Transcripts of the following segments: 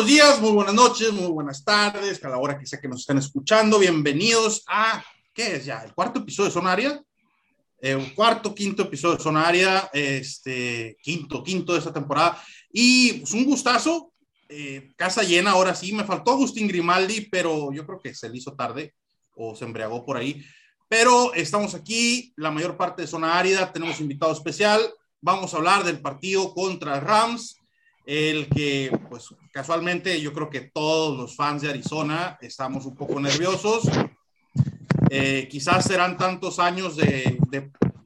buenos días, muy buenas noches, muy buenas tardes, a la hora que sea que nos estén escuchando. Bienvenidos a, ¿qué es ya? ¿El cuarto episodio de Sonaria? Eh, cuarto, quinto episodio de Sonaria, este, quinto, quinto de esta temporada. Y pues, un gustazo, eh, casa llena, ahora sí, me faltó Agustín Grimaldi, pero yo creo que se le hizo tarde o se embriagó por ahí. Pero estamos aquí, la mayor parte de Zona Árida, tenemos invitado especial, vamos a hablar del partido contra Rams, el que, pues casualmente, yo creo que todos los fans de Arizona estamos un poco nerviosos. Eh, quizás serán tantos años de,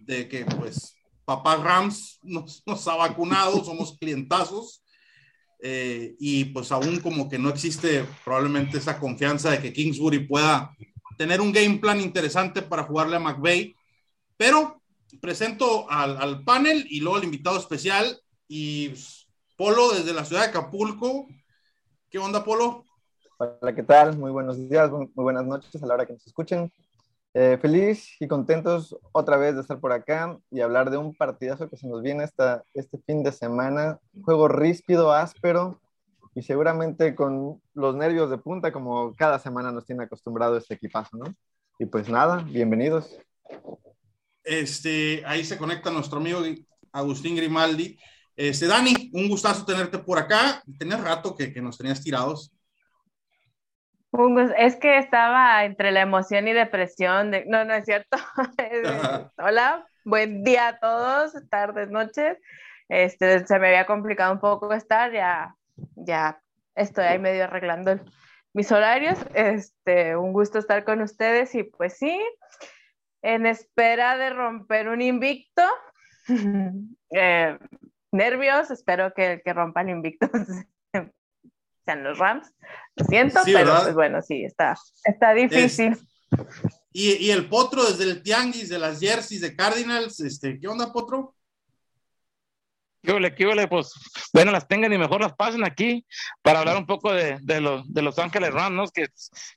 que, pues, papá Rams nos, nos ha vacunado, somos clientazos. Eh, y pues aún como que no existe probablemente esa confianza de que Kingsbury pueda tener un game plan interesante para jugarle a McVeigh. Pero presento al, al panel y luego al invitado especial. Y pues, Polo desde la ciudad de Acapulco. ¿Qué onda, Polo? Hola, ¿qué tal? Muy buenos días, muy buenas noches a la hora que nos escuchen. Eh, feliz y contentos otra vez de estar por acá y hablar de un partidazo que se nos viene esta, este fin de semana. Juego ríspido, áspero y seguramente con los nervios de punta como cada semana nos tiene acostumbrado este equipazo, ¿no? Y pues nada, bienvenidos. Este, ahí se conecta nuestro amigo Agustín Grimaldi. Este, Dani, un gustazo tenerte por acá. Tenés rato que, que nos tenías tirados. Es que estaba entre la emoción y depresión. De... No, no es cierto. Hola, buen día a todos, tardes, noches. Este, se me había complicado un poco estar, ya, ya estoy ahí medio arreglando mis horarios. Este, un gusto estar con ustedes y pues sí, en espera de romper un invicto. eh, nervios, espero que el que rompa el invicto sean los Rams. Lo siento, pero pues bueno, sí, está, está difícil. y, y, el Potro desde el Tianguis de las Jerseys de Cardinals, este, ¿qué onda, Potro? ¿Qué qué Pues bueno, las tengan y mejor las pasen aquí para hablar un poco de, de, los, de Los Ángeles Rams, ¿no? Que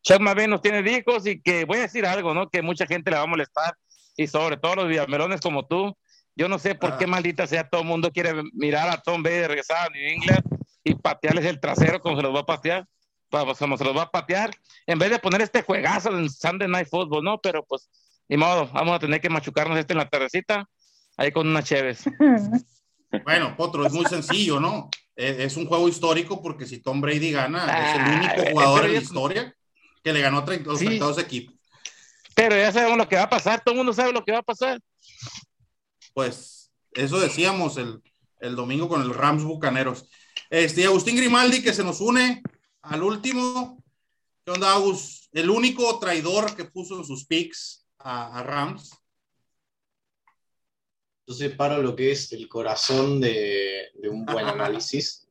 Chuck McVay nos tiene hijos y que voy a decir algo, ¿no? Que mucha gente le va a molestar y sobre todo los villamelones como tú. Yo no sé por qué ah. maldita sea todo el mundo quiere mirar a Tom Brady regresar a New England y patearles el trasero como se los va a patear, como se los va a patear, en vez de poner este juegazo en Sunday Night Football, ¿no? Pero pues, ni modo, vamos a tener que machucarnos este en la tardecita, ahí con una Chévez. Bueno, Potro, es muy sencillo, ¿no? Es, un juego histórico porque si Tom Brady gana, es el único jugador en la historia que le ganó a los sí. equipos. Pero ya sabemos lo que va a pasar, todo el mundo sabe lo que va a pasar. Pues eso decíamos el, el domingo con el Rams Bucaneros. Este, Agustín Grimaldi, que se nos une al último. ¿Qué onda, Agus? El único traidor que puso en sus picks a, a Rams. Yo separo lo que es el corazón de, de un buen análisis.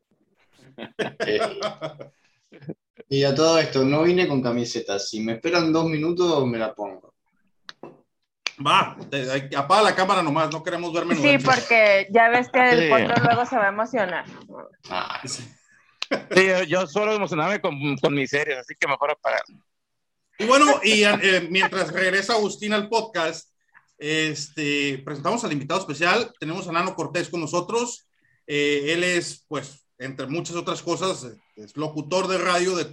eh, y a todo esto, no vine con camiseta. Si me esperan dos minutos, me la pongo. Va, apaga la cámara nomás, no queremos verme. Sí, porque ya ves que el sí. luego se va a emocionar. Ah, sí. yo, solo emocionarme con, con mis series, así que mejor apagar. Y bueno, y eh, mientras regresa Agustín al podcast, este, presentamos al invitado especial. Tenemos a Nano Cortés con nosotros. Eh, él es, pues, entre muchas otras cosas, es locutor de radio de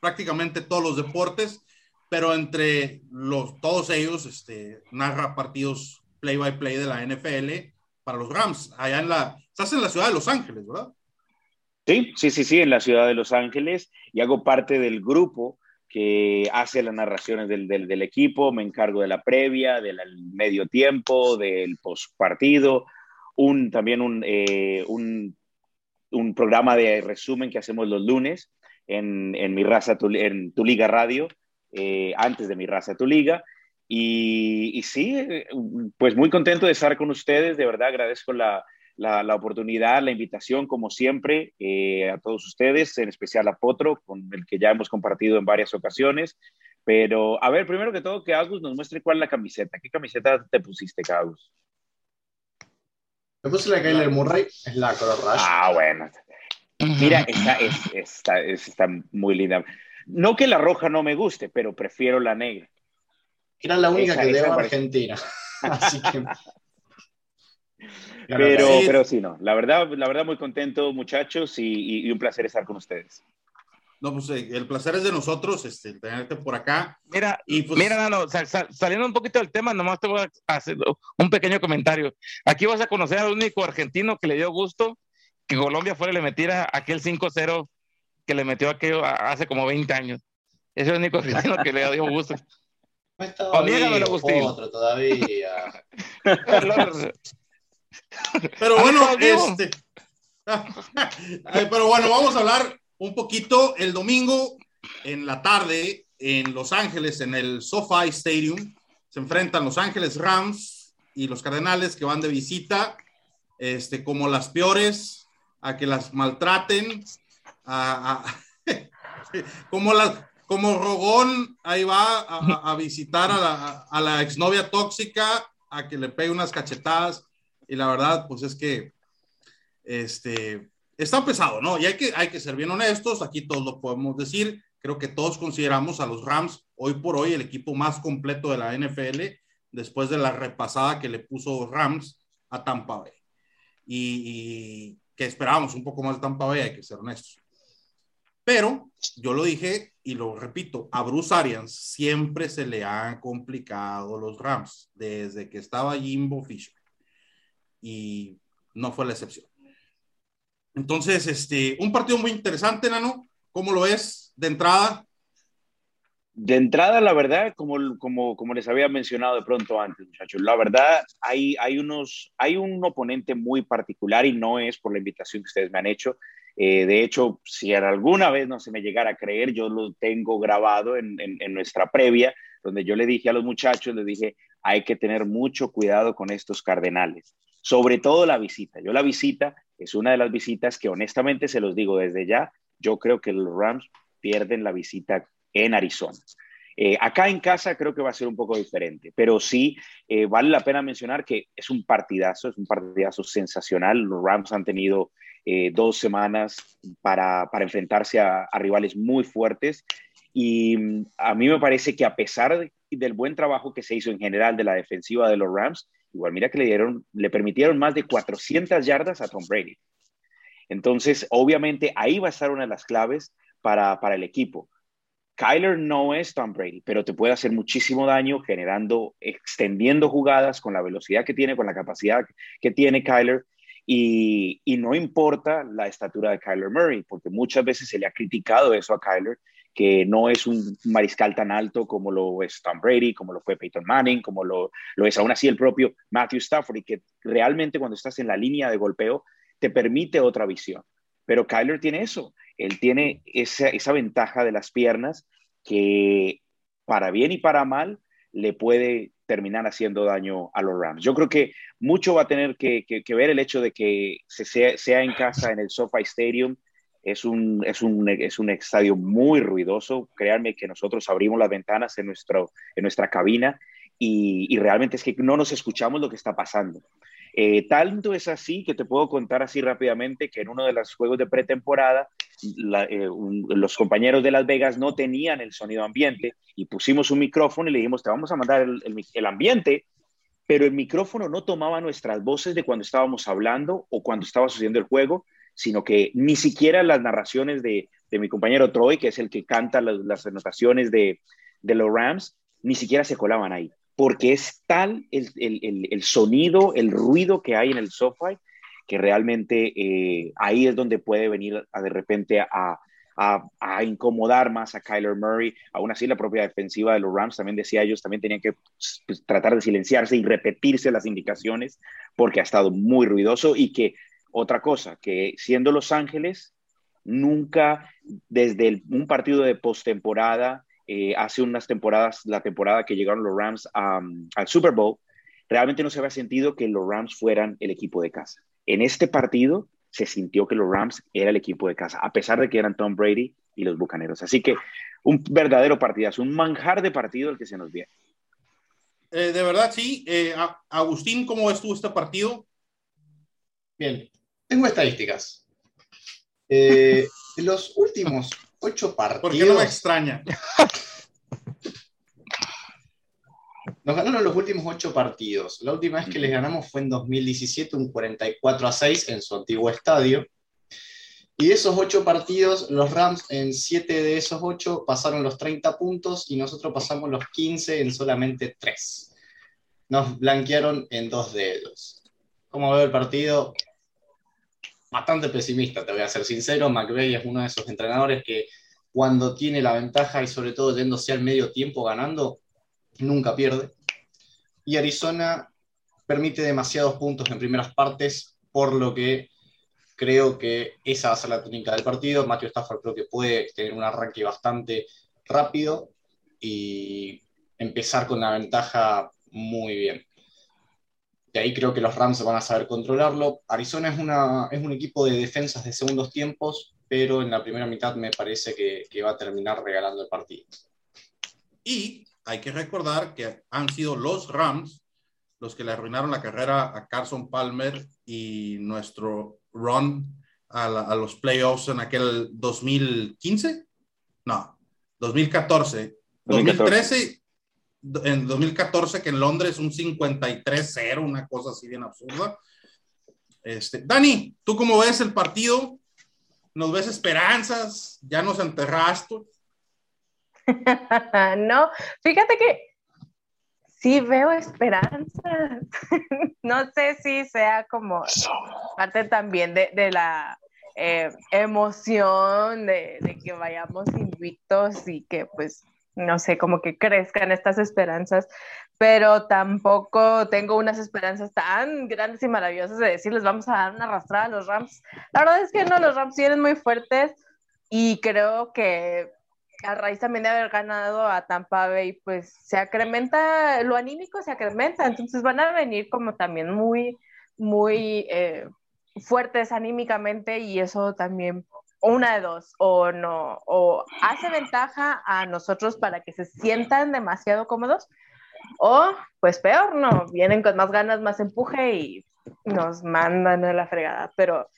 prácticamente todos los deportes pero entre los, todos ellos este, narra partidos play by play de la NFL para los Rams. Allá en la, estás en la ciudad de Los Ángeles, ¿verdad? Sí, sí, sí, sí, en la ciudad de Los Ángeles y hago parte del grupo que hace las narraciones del, del, del equipo, me encargo de la previa, del medio tiempo, del postpartido, un, también un, eh, un, un, programa de resumen que hacemos los lunes en, en mi raza, en tu liga radio, eh, antes de mi raza tu liga. Y, sí, pues muy contento de estar con ustedes, de verdad agradezco la, la, oportunidad, la invitación, como siempre, eh, a todos ustedes, en especial a Potro, con el que ya hemos compartido en varias ocasiones. Pero, a ver, primero que todo, que Agus nos muestre cuál es la camiseta. ¿Qué camiseta te pusiste, Agus? Me puse la Kyler Murray, es la color rush. Ah, bueno. Mira, esta, es, esta, está muy linda. No que la roja no me guste, pero prefiero la negra. Era la única que debo a Argentina. Así que. pero, sí. pero sí, no. La verdad, la verdad, muy contento, muchachos, y, y, un placer estar con ustedes. No, pues eh, el placer es de nosotros, este, tenerte por acá. Mira, Y pues, mira, Nano, sal- sal- saliendo un poquito del tema, nomás te voy a hacer un pequeño comentario. Aquí vas a conocer al único argentino que le dio gusto que Colombia fuera y le metiera aquel 5-0 que le metió aquello hace como 20 años. Es el único argentino que le dio gusto. Niégamelo, vivo, Agustín. otro todavía. Pero bueno, este. Pero bueno, vamos a hablar un poquito el domingo en la tarde en Los Ángeles, en el SoFi Stadium. Se enfrentan Los Ángeles Rams y los Cardenales que van de visita, este, como las peores, a que las maltraten, a- a- como las, como Rogón ahí va a- a visitar a la, a la exnovia tóxica, a que le pegue unas cachetadas. Y la verdad, pues es que este, está pesado, ¿no? Y hay que, hay que ser bien honestos, aquí todos lo podemos decir. Creo que todos consideramos a los Rams hoy por hoy el equipo más completo de la NFL después de la repasada que le puso Rams a Tampa Bay. Y, y que esperábamos un poco más de Tampa Bay, hay que ser honestos. Pero yo lo dije y lo repito, a Bruce Arians siempre se le han complicado los Rams desde que estaba Jimbo Fisher. Y no fue la excepción. Entonces, este, un partido muy interesante, Nano. ¿Cómo lo ves de entrada? De entrada, la verdad, como, como, como les había mencionado de pronto antes, muchachos, la verdad, hay, hay, unos, hay un oponente muy particular y no es por la invitación que ustedes me han hecho. Eh, de hecho, si alguna vez no se me llegara a creer, yo lo tengo grabado en, nuestra previa, donde yo le dije a los muchachos, les dije, hay que tener mucho cuidado con estos cardenales, sobre todo la visita. Yo la visita es una de las visitas que honestamente se los digo desde ya, yo creo que los Rams pierden la visita en Arizona. Eh, acá en casa creo que va a ser un poco diferente, pero sí eh, vale la pena mencionar que es un partidazo, es un partidazo sensacional. Los Rams han tenido eh, dos semanas para, para enfrentarse a, rivales muy fuertes y mm, a mí me parece que a pesar de, del buen trabajo que se hizo en general de la defensiva de los Rams, igual mira que le, dieron, le permitieron más de 400 yardas a Tom Brady. Entonces, obviamente, ahí va a estar una de las claves para, para el equipo. Kyler no es Tom Brady, pero te puede hacer muchísimo daño generando, extendiendo jugadas con la velocidad que tiene, con la capacidad que tiene Kyler. Y, no importa la estatura de Kyler Murray, porque muchas veces se le ha criticado eso a Kyler, que no es un mariscal tan alto como lo es Tom Brady, como lo fue Peyton Manning, como lo, lo es aún así el propio Matthew Stafford, y que realmente cuando estás en la línea de golpeo te permite otra visión. Pero Kyler tiene eso, él tiene esa, esa ventaja de las piernas que para bien y para mal le puede terminar haciendo daño a los Rams. Yo creo que mucho va a tener que, ver el hecho de que se sea, en casa en el SoFi Stadium. Es un, es, un, es un estadio muy ruidoso. Créanme que nosotros abrimos las ventanas en, nuestro, en nuestra cabina y realmente es que no nos escuchamos lo que está pasando. Eh, tanto es así que te puedo contar así rápidamente que en uno de los juegos de pretemporada eh, los compañeros de Las Vegas no tenían el sonido ambiente y pusimos un micrófono y le dijimos te vamos a mandar el, el, el ambiente, pero el micrófono no tomaba nuestras voces de cuando estábamos hablando o cuando estaba sucediendo el juego, sino que ni siquiera las narraciones de, de mi compañero Troy, que es el que canta las, las anotaciones de, de los Rams, ni siquiera se colaban ahí porque es tal el, el, el, sonido, el ruido que hay en el SoFi, que realmente eh, ahí es donde puede venir de repente a, incomodar más a Kyler Murray. Aún así, la propia defensiva de los Rams también decía ellos, también tenían que pues, tratar de silenciarse y repetirse las indicaciones, porque ha estado muy ruidoso y que otra cosa, que siendo Los Ángeles, nunca desde un partido de postemporada eh, hace unas temporadas, la temporada que llegaron los Rams um, al Super Bowl, realmente no se había sentido que los Rams fueran el equipo de casa. En este partido se sintió que los Rams era el equipo de casa, a pesar de que eran Tom Brady y los Bucaneros. Así que un verdadero partidazo, un manjar de partido el que se nos viene. Eh, de verdad, sí. Eh, Agustín, ¿cómo ves tú este partido? Bien, tengo estadísticas. Eh, los últimos ocho partidos. ¿Por qué no me extraña? Nos ganaron los últimos ocho partidos. La última vez que les ganamos fue en 2017, un 44 a 6 en su antiguo estadio. Y de esos ocho partidos, los Rams en siete de esos ocho pasaron los 30 puntos y nosotros pasamos los 15 en solamente tres. Nos blanquearon en dos de ellos. ¿Cómo veo el partido? Bastante pesimista, te voy a ser sincero. McVeigh es uno de esos entrenadores que cuando tiene la ventaja y sobre todo yéndose al medio tiempo ganando, nunca pierde. Y Arizona permite demasiados puntos en primeras partes, por lo que creo que esa va a ser la técnica del partido. Matthew Stafford creo que puede tener un arranque bastante rápido y empezar con la ventaja muy bien. De ahí creo que los Rams van a saber controlarlo. Arizona es, una, es un equipo de defensas de segundos tiempos, pero en la primera mitad me parece que, que va a terminar regalando el partido. Y hay que recordar que han sido los Rams los que le arruinaron la carrera a Carson Palmer y nuestro run a, los playoffs en aquel 2015, no, 2014, 2013, en 2014 que en Londres un 53-0, una cosa así bien absurda. Este, Dani, ¿tú cómo ves el partido? ¿Nos ves esperanzas? ¿Ya nos enterraste? no, fíjate que sí veo esperanza. no sé si sea como parte también de, la eh, emoción de, que vayamos invictos y que pues, no sé, como que crezcan estas esperanzas, pero tampoco tengo unas esperanzas tan grandes y maravillosas de decirles vamos a dar una arrastrada a los Rams. La verdad es que no, los Rams vienen muy fuertes y creo que a raíz también de haber ganado a Tampa Bay, pues se acrementa, lo anímico se acrementa, entonces van a venir como también muy, muy eh, fuertes anímicamente y eso también, una de dos, o no, o hace ventaja a nosotros para que se sientan demasiado cómodos, o pues peor, no, vienen con más ganas, más empuje y nos mandan a la fregada, pero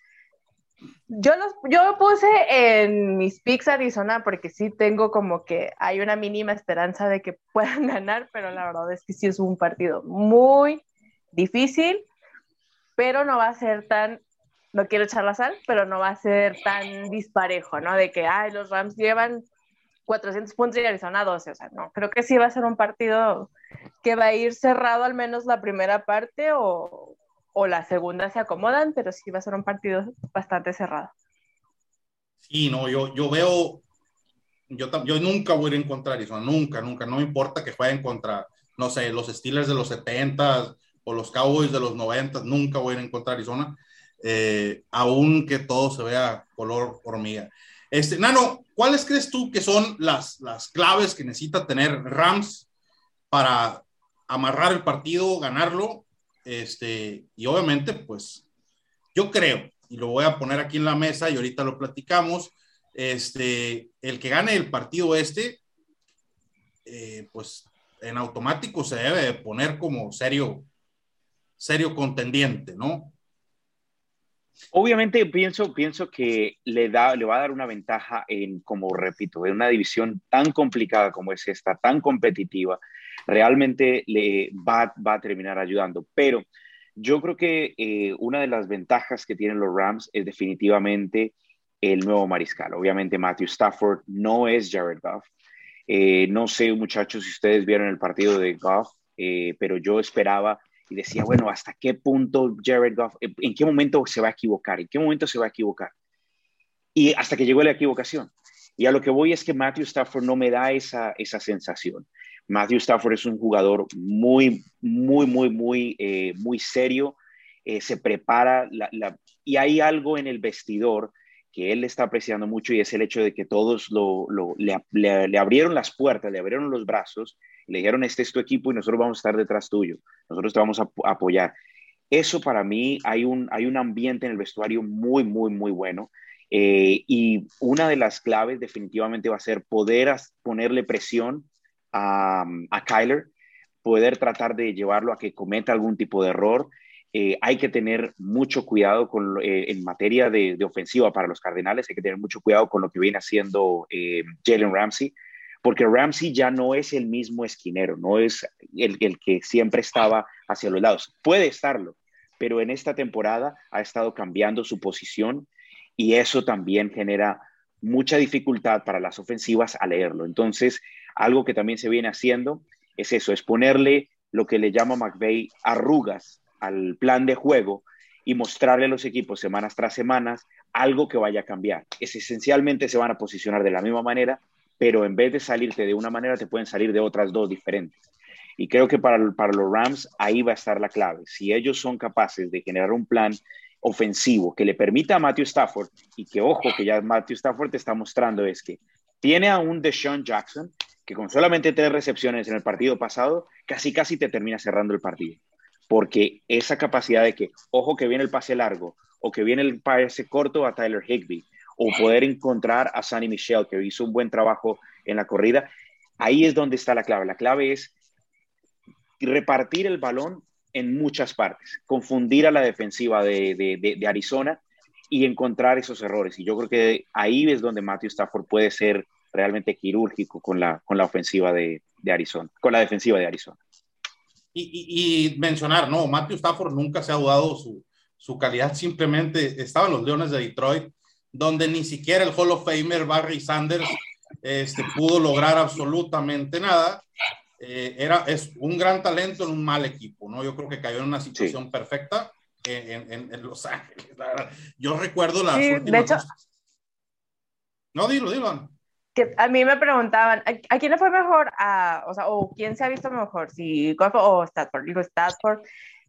yo los yo puse en mis picks Arizona porque sí tengo como que hay una mínima esperanza de que puedan ganar, pero la verdad es que sí es un partido muy difícil, pero no va a ser tan, no quiero echar la sal, pero no va a ser tan disparejo, ¿no? De que, ay, los Rams llevan 400 puntos y Arizona 12, o sea, no, creo que sí va a ser un partido que va a ir cerrado al menos la primera parte o, o la segunda se acomodan, pero sí va a ser un partido bastante cerrado. Sí, no, yo, yo veo, yo, yo nunca voy a ir en Arizona, nunca, nunca, no me importa que jueguen contra, no sé, los Steelers de los 70 o los Cowboys de los 90, nunca voy a ir Arizona, eh, aunque todo se vea color hormiga. Este, Nano, ¿cuáles crees tú que son las, las claves que necesita tener Rams para amarrar el partido, ganarlo este, y obviamente, pues yo creo, y lo voy a poner aquí en la mesa y ahorita lo platicamos, este, el que gane el partido este, eh, pues en automático se debe poner como serio, serio contendiente, ¿no? Obviamente pienso, pienso que le, da, le va a dar una ventaja en, como repito, en una división tan complicada como es esta, tan competitiva, realmente le va, va a terminar ayudando. Pero yo creo que eh, una de las ventajas que tienen los Rams es definitivamente el nuevo mariscal. Obviamente Matthew Stafford no es Jared Goff. Eh, no sé, muchachos, si ustedes vieron el partido de Goff, eh, pero yo esperaba y decía, bueno, ¿hasta qué punto Jared Goff, en qué momento se va a equivocar? ¿En qué momento se va a equivocar? Y hasta que llegó la equivocación. Y a lo que voy es que Matthew Stafford no me da esa, esa sensación. Matthew Stafford es un jugador muy, muy, muy, muy, eh, muy serio. Eh, se prepara y hay algo en el vestidor que él está apreciando mucho y es el hecho de que todos lo, le, abrieron las puertas, le abrieron los brazos, le dijeron, este es tu equipo y nosotros vamos a estar detrás tuyo, nosotros te vamos a, apoyar. Eso para mí hay un, hay un ambiente en el vestuario muy, muy, muy bueno. Eh, y una de las claves definitivamente va a ser poder ponerle presión a, a Kyler, poder tratar de llevarlo a que cometa algún tipo de error. Eh, hay que tener mucho cuidado con, eh, en materia de, ofensiva para los Cardenales, hay que tener mucho cuidado con lo que viene haciendo eh, Jalen Ramsey, porque Ramsey ya no es el mismo esquinero, no es el, que siempre estaba hacia los lados. Puede estarlo, pero en esta temporada ha estado cambiando su posición y eso también genera mucha dificultad para las ofensivas a leerlo. Entonces, algo que también se viene haciendo es eso, es ponerle lo que le llama McVeigh arrugas al plan de juego y mostrarle a los equipos semanas tras semanas algo que vaya a cambiar. Es esencialmente se van a posicionar de la misma manera, pero en vez de salirte de una manera, te pueden salir de otras dos diferentes. Y creo que para, para los Rams ahí va a estar la clave. Si ellos son capaces de generar un plan ofensivo que le permita a Matthew Stafford, y que ojo que ya Matthew Stafford te está mostrando es que tiene a un Deshaun Jackson que con solamente tres recepciones en el partido pasado, casi casi te termina cerrando el partido. Porque esa capacidad de que, ojo que viene el pase largo, o que viene el pase corto a Tyler Higby, o poder encontrar a Sonny Michel, que hizo un buen trabajo en la corrida, ahí es donde está la clave. La clave es repartir el balón en muchas partes, confundir a la defensiva de, Arizona y encontrar esos errores. Y yo creo que ahí es donde Matthew Stafford puede ser realmente quirúrgico con la, con la ofensiva de, Arizona, con la defensiva de Arizona. Y, mencionar, no, Matthew Stafford nunca se ha dudado su, su calidad, simplemente estaba en los Leones de Detroit, donde ni siquiera el Hall of Famer Barry Sanders este, pudo lograr absolutamente nada. Eh, era, es un gran talento en un mal equipo, ¿no? Yo creo que cayó en una situación perfecta en, en, Los Ángeles. Yo recuerdo las últimas... De hecho, no, dilo, dilo. Que a mí me preguntaban, ¿a, quién le fue mejor? A, o sea, o quién se ha visto mejor, si o Stafford. Digo, Stafford,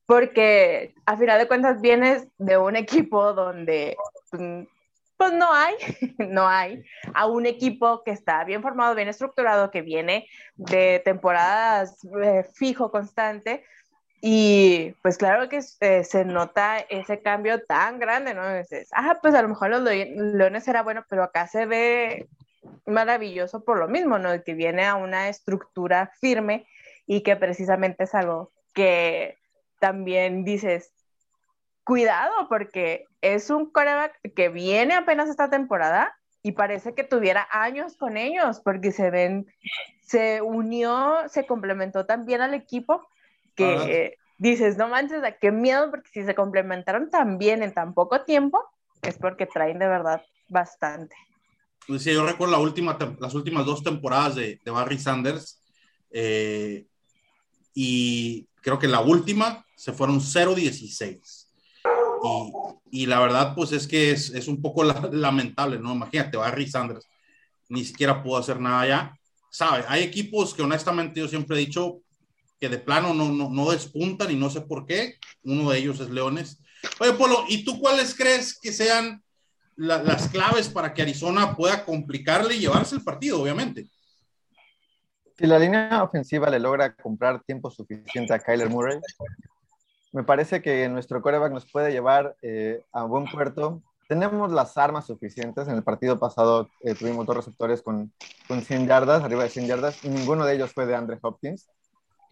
porque a final de cuentas vienes de un equipo donde pues, no hay, no hay a un equipo que está bien formado, bien estructurado, que viene de temporadas eh, fijo, constante. Y pues claro que eh, se nota ese cambio tan grande, ¿no? Dices, ah, pues a lo mejor los Leones era bueno, pero acá se ve maravilloso por lo mismo, ¿no? Que viene a una estructura firme y que precisamente es algo que también dices, cuidado, porque es un coreback que viene apenas esta temporada y parece que tuviera años con ellos, porque se ven, se unió, se complementó tan bien al equipo que dices, no manches, da qué miedo, porque si se complementaron tan bien en tan poco tiempo, es porque traen de verdad bastante. Pues sí, yo recuerdo la última, las últimas dos temporadas de, de Barry Sanders, eh, y creo que la última se fueron 0-16 y, la verdad, pues es que es, es un poco lamentable, ¿no? Imagínate, Barry Sanders ni siquiera pudo hacer nada ya. ¿Sabe? Hay equipos que honestamente yo siempre he dicho que de plano no, no, no despuntan y no sé por qué. Uno de ellos es Leones. Oye, Polo, ¿y tú cuáles crees que sean las claves para que Arizona pueda complicarle y llevarse el partido, obviamente? Si la línea ofensiva le logra comprar tiempo suficiente a Kyler Murray, me parece que nuestro coreback nos puede llevar eh, a buen puerto. Tenemos las armas suficientes. En el partido pasado eh, tuvimos dos receptores con, con 100 yardas, arriba de 100 yardas, y ninguno de ellos fue de Andre Hopkins.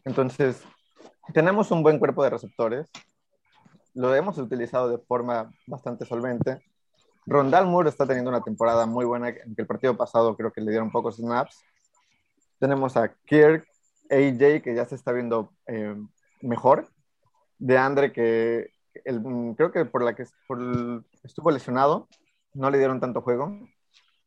Entonces, tenemos un buen cuerpo de receptores. Lo hemos utilizado de forma bastante solvente. Rondal Moore está teniendo una temporada muy buena, en que el partido pasado creo que le dieron pocos snaps. Tenemos a Kirk, AJ, que ya se está viendo eh, mejor de Andre que el, creo que por la que estuvo lesionado, no le dieron tanto juego.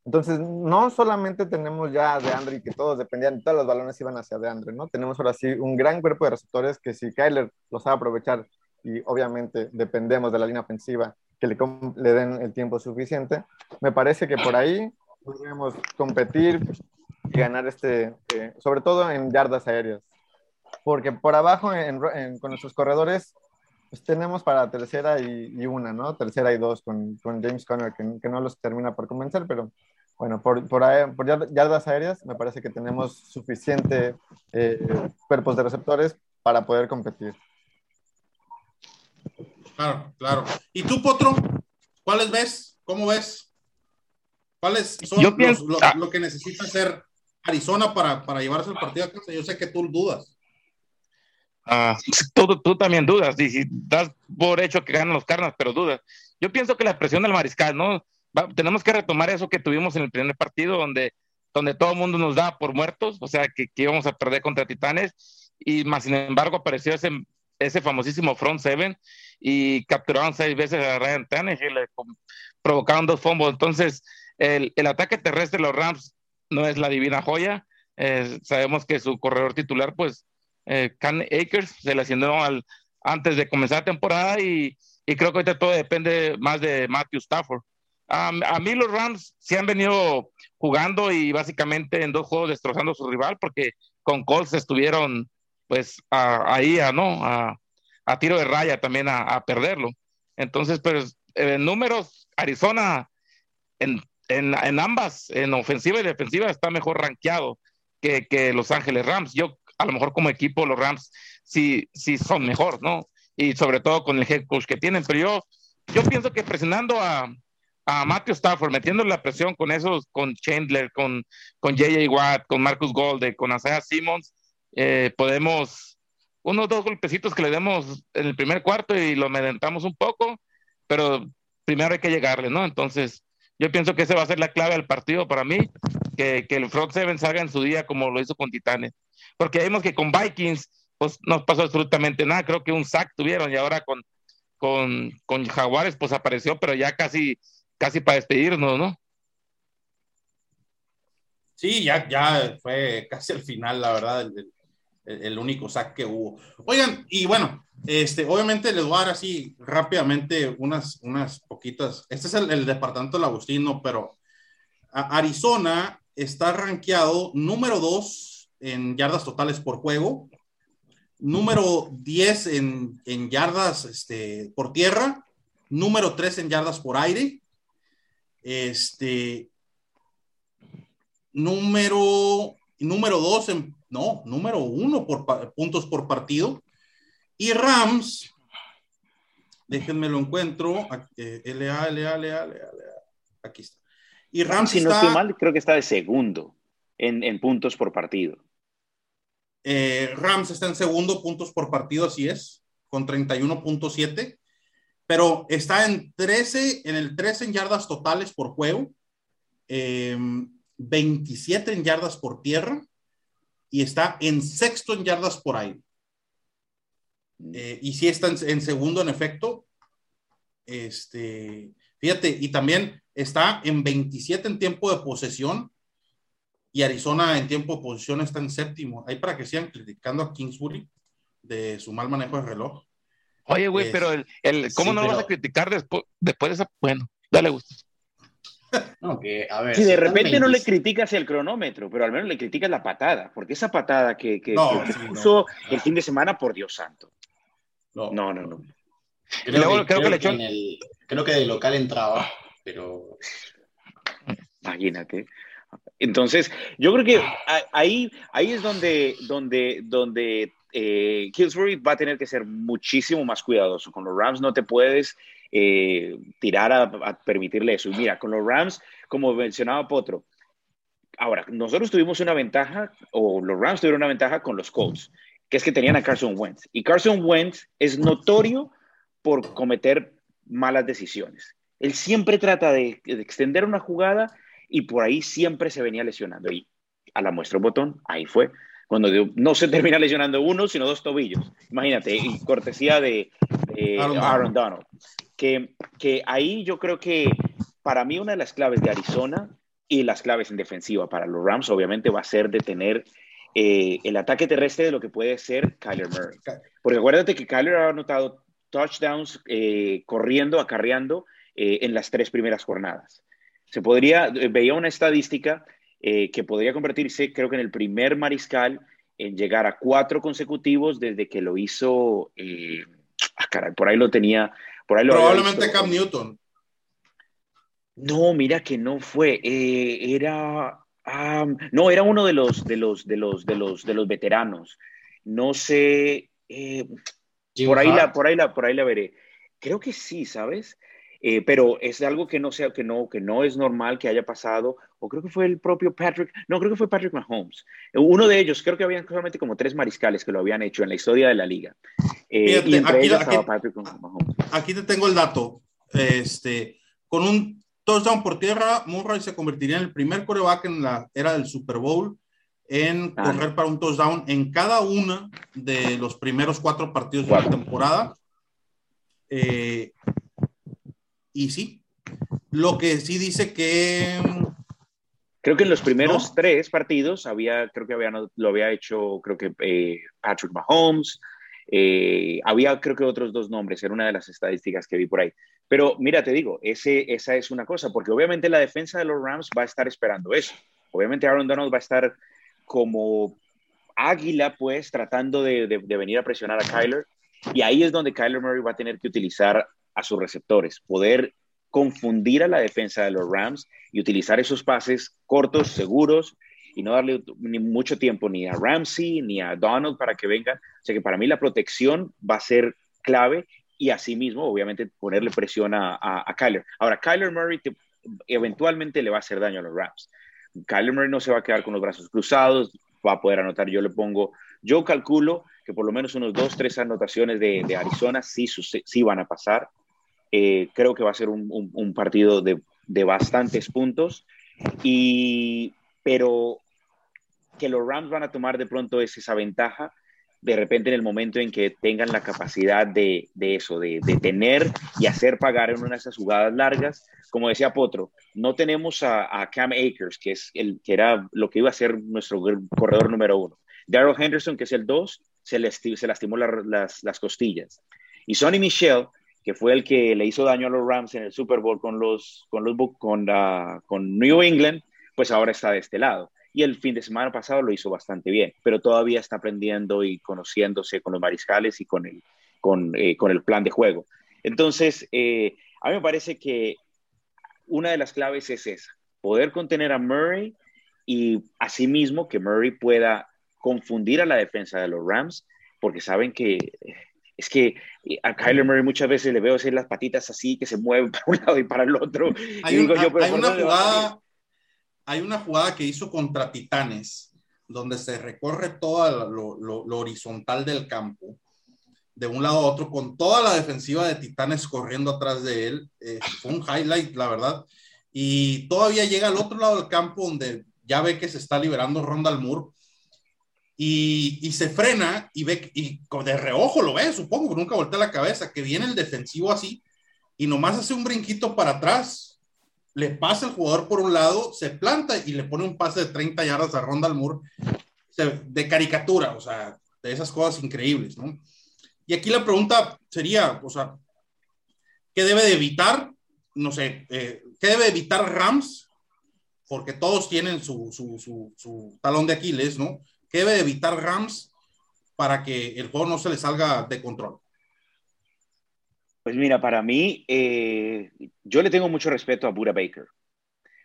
Entonces, no solamente tenemos ya de Andre que todos dependían, todos los balones iban hacia de Andre, ¿no? Tenemos ahora sí un gran cuerpo de receptores que si Kyler los sabe aprovechar y obviamente dependemos de la línea ofensiva que le, le den el tiempo suficiente, me parece que por ahí podríamos competir y ganar este, eh, sobre todo en yardas aéreas porque por abajo con nuestros corredores pues tenemos para tercera y, una, ¿no? Tercera y dos con, con James Conner, que, que, no los termina por convencer, pero bueno, por, por, por yardas aéreas me parece que tenemos suficiente eh, cuerpos de receptores para poder competir. Claro, claro. ¿Y tú, Potro? ¿Cuáles ves? ¿Cómo ves? ¿Cuáles son Yo pienso, ah. lo que necesita hacer Arizona para, para llevarse el partido a casa? Yo sé que tú dudas. Ah, tú, también dudas, y si das por hecho que ganan los carnas, pero dudas. Yo pienso que la presión del mariscal, ¿no? tenemos que retomar eso que tuvimos en el primer partido, donde, donde todo el mundo nos da por muertos, o sea, que, que, íbamos a perder contra Titanes, y más sin embargo apareció ese, ese famosísimo front seven y capturaron seis veces a Ryan Tannehill, provocaron dos fumbles. Entonces, el, el, ataque terrestre de los Rams no es la divina joya. Eh, sabemos que su corredor titular, pues, eh, Can Akers, se lesionó al, antes de comenzar la temporada y, y, creo que ahorita todo depende más de Matthew Stafford. a mí los Rams sí han venido jugando y básicamente en dos juegos destrozando a su rival porque con Colts estuvieron pues ahí a, ¿no? A, a, tiro de raya también a, perderlo. Entonces, pues en números, Arizona en, en, en, ambas, en ofensiva y defensiva, está mejor rankeado que, que, Los Ángeles Rams. Yo, a lo mejor como equipo, los Rams sí, sí son mejor, ¿no? Y sobre todo con el head coach que tienen, pero yo, yo pienso que presionando a, a Matthew Stafford, metiendo la presión con esos, con Chandler, con, con J.J. Watt, con Marcus Golde, con Isaiah Simmons, eh, podemos, unos dos golpecitos que le demos en el primer cuarto y lo medentamos un poco, pero primero hay que llegarle, ¿no? Entonces, yo pienso que esa va a ser la clave del partido para mí, que, que el front seven salga en su día como lo hizo con Titanes, porque vimos que con Vikings, pues no pasó absolutamente nada, creo que un sack tuvieron y ahora con, con, con Jaguares, pues apareció, pero ya casi, casi para despedirnos, ¿no? Sí, ya, ya fue casi el final, la verdad, el, el único sack que hubo. Oigan, y bueno, este, obviamente les voy a dar así rápidamente unas, unas poquitas. Este es el, el departamento del Agustino, pero Arizona está rankeado número 2 en yardas totales por juego, número 10 en, en yardas este, por tierra, número 3 en yardas por aire, este, número, número 2 en no, número uno por puntos por partido. Y Rams, déjenme lo encuentro, LA, LA, LA, LA, aquí está. Y Rams, si no estoy mal, creo que está de segundo en, en puntos por partido. Eh, Rams está en segundo puntos por partido, así es, con 31.7, pero está en 13, en el 13 en yardas totales por juego, 27 em, en yardas por tierra, y está en sexto en yardas por aire. Eh, y sí está en, segundo en efecto. Este, fíjate, y también está en 27 en tiempo de posesión y Arizona en tiempo de posesión está en séptimo. Ahí para que sigan criticando a Kingsbury de su mal manejo de reloj. Oye, güey, pero el, el ¿cómo no lo vas a criticar después, después de esa? Bueno, dale gusto. No, que, a ver, si de repente no le criticas el cronómetro, pero al menos le criticas la patada, porque esa patada que, que, puso el fin de semana, por Dios santo. No, no, no. Creo, que, creo, que de local entraba, pero. Imagínate. Entonces, yo creo que ahí, ahí es donde, donde, donde eh, va a tener que ser muchísimo más cuidadoso. Con los Rams no te puedes eh, tirar a, permitirle eso. Y mira, con los Rams, como mencionaba Potro, ahora, nosotros tuvimos una ventaja, o los Rams tuvieron una ventaja con los Colts, que es que tenían a Carson Wentz. Y Carson Wentz es notorio por cometer malas decisiones. Él siempre trata de, de extender una jugada y por ahí siempre se venía lesionando. Y a la muestra un botón, ahí fue cuando no se termina lesionando uno, sino dos tobillos. Imagínate, y cortesía de, Aaron, Donald que, que ahí yo creo que para mí una de las claves de Arizona y las claves en defensiva para los Rams obviamente va a ser detener eh, el ataque terrestre de lo que puede ser Kyler Murray. Porque acuérdate que Kyler ha anotado touchdowns eh, corriendo, acarreando eh, en las tres primeras jornadas. Se podría, veía una estadística que podría convertirse, creo que en el primer mariscal en llegar a cuatro consecutivos desde que lo hizo, ah, caray, por ahí lo tenía Probablemente Cam Newton. No, mira que no fue. Eh, era. no, era uno de los, de los, de los, de los, de los veteranos. No sé. Eh, por ahí la, por ahí la, por ahí la veré. Creo que sí, ¿sabes? Eh, pero es algo que no sea que no que no es normal que haya pasado o creo que fue el propio Patrick no creo que fue Patrick Mahomes. Uno de ellos creo que habían solamente como tres mariscales que lo habían hecho en la historia de la liga. Eh, y entre aquí, ellos estaba Patrick Mahomes. aquí te tengo el dato este con un touchdown por tierra Murray se convertiría en el primer coreback en la era del Super Bowl en ah. correr para un touchdown en cada una de los primeros cuatro partidos de la temporada. Eh, y sí, Lo que sí dice que Creo que en los primeros tres partidos había, creo que había, lo había hecho, creo que eh, Patrick Mahomes, eh, había creo que otros dos nombres, era una de las estadísticas que vi por ahí. Pero mira, te digo, ese, esa es una cosa, porque obviamente la defensa de los Rams va a estar esperando eso. Obviamente Aaron Donald va a estar como águila, pues, tratando de, de venir a presionar a Kyler. Y ahí es donde Kyler Murray va a tener que utilizar a sus receptores, poder confundir a la defensa de los Rams y utilizar esos pases cortos, seguros, y no darle ni mucho tiempo ni a Ramsey ni a Donald para que vengan. O sea que para mí la protección va a ser clave y asimismo, obviamente, ponerle presión a, a, Kyler. Ahora, Kyler Murray eventualmente le va a hacer daño a los Rams. Kyler Murray no se va a quedar con los brazos cruzados, va a poder anotar. Yo le pongo, yo calculo que por lo menos unos dos, tres anotaciones de, Arizona sí, sí van a pasar. Eh, creo que va a ser un, partido de, bastantes puntos, y, pero que los Rams van a tomar de pronto es esa ventaja de repente en el momento en que tengan la capacidad de, eso, de, tener y hacer pagar en una de esas jugadas largas. Como decía Potro, no tenemos a, Cam Akers, que, es el, que era lo que iba a ser nuestro corredor número uno. Daryl Henderson, que es el dos, se, se lastimó las, las, costillas. Y Sonny Michel, que fue el que le hizo daño a los Rams en el Super Bowl con, los, con, los, con, con New England, pues ahora está de este lado. Y el fin de semana pasado lo hizo bastante bien, pero todavía está aprendiendo y conociéndose con los mariscales y con el, con, eh, con el plan de juego. Entonces, eh, a mí me parece que una de las claves es esa, poder contener a Murray y asimismo que Murray pueda confundir a la defensa de los Rams, porque saben que es que eh, a Kyler Murray muchas veces le veo hacer las patitas así, que se mueven para un lado y para el otro. Hay, una jugada, hay una jugada que hizo contra Titanes, donde se recorre todo lo, horizontal del campo, de un lado a otro, con toda la defensiva de Titanes corriendo atrás de él. Eh, fue un highlight, la verdad. Y todavía llega al otro lado del campo, donde ya ve que se está liberando Ronda Moore y, se frena y ve, y de reojo lo ve, supongo, que nunca voltea la cabeza, que viene el defensivo así y nomás hace un brinquito para atrás, le pasa el jugador por un lado, se planta y le pone un pase de 30 yardas a Ronda Moore de caricatura, o sea, de esas cosas increíbles, ¿no? Y aquí la pregunta sería, o sea, ¿qué debe de evitar? No sé, eh, ¿qué debe evitar Rams? Porque todos tienen su, su, su, su talón de Aquiles, ¿no? ¿Qué debe evitar Rams para que el juego no se le salga de control? Pues mira, para mí, eh, yo le tengo mucho respeto a Buda Baker.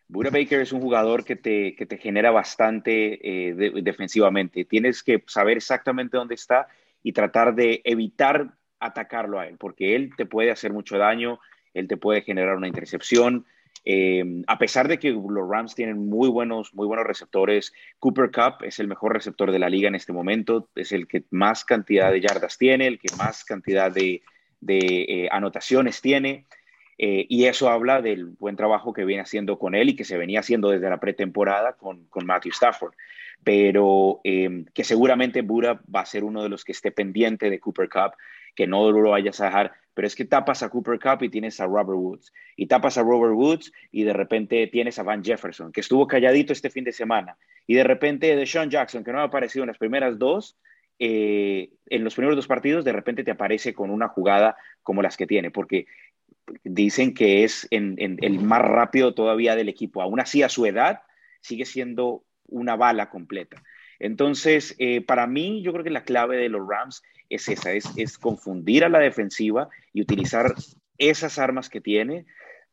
Buda Baker es un jugador que te, que te genera bastante eh, defensivamente. Tienes que saber exactamente dónde está y tratar de evitar atacarlo a él, porque él te puede hacer mucho daño, él te puede generar una intercepción, eh, a pesar de que los Rams tienen muy buenos, muy buenos receptores, Cooper Cup es el mejor receptor de la liga en este momento, es el que más cantidad de yardas tiene, el que más cantidad de, eh, anotaciones tiene. Eh, y eso habla del buen trabajo que viene haciendo con él y que se venía haciendo desde la pretemporada con, Matthew Stafford. Pero que seguramente Bura va a ser uno de los que esté pendiente de Cooper Cup, que no lo vayas a dejar pero es que tapas a Cooper Cup y tienes a Robert Woods, y tapas a Robert Woods y de repente tienes a Van Jefferson, que estuvo calladito este fin de semana, y de repente de Sean Jackson, que no ha aparecido en las primeras dos, eh, en los primeros dos partidos, de repente te aparece con una jugada como las que tiene, porque dicen que es el más rápido todavía del equipo. Aún así, a su edad, sigue siendo una bala completa. Entonces, eh, para mí, yo creo que la clave de los Rams es esa, es, confundir a la defensiva y utilizar esas armas que tiene,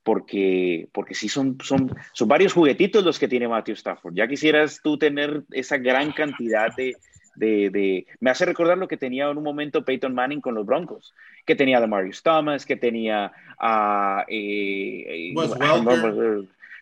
porque, porque sí son, son, son varios juguetitos los que tiene Matthew Stafford. Ya quisieras tú tener esa gran cantidad de, de, Me hace recordar lo que tenía en un momento Peyton Manning con los Broncos, que tenía a Marius Thomas, que tenía a... Eh,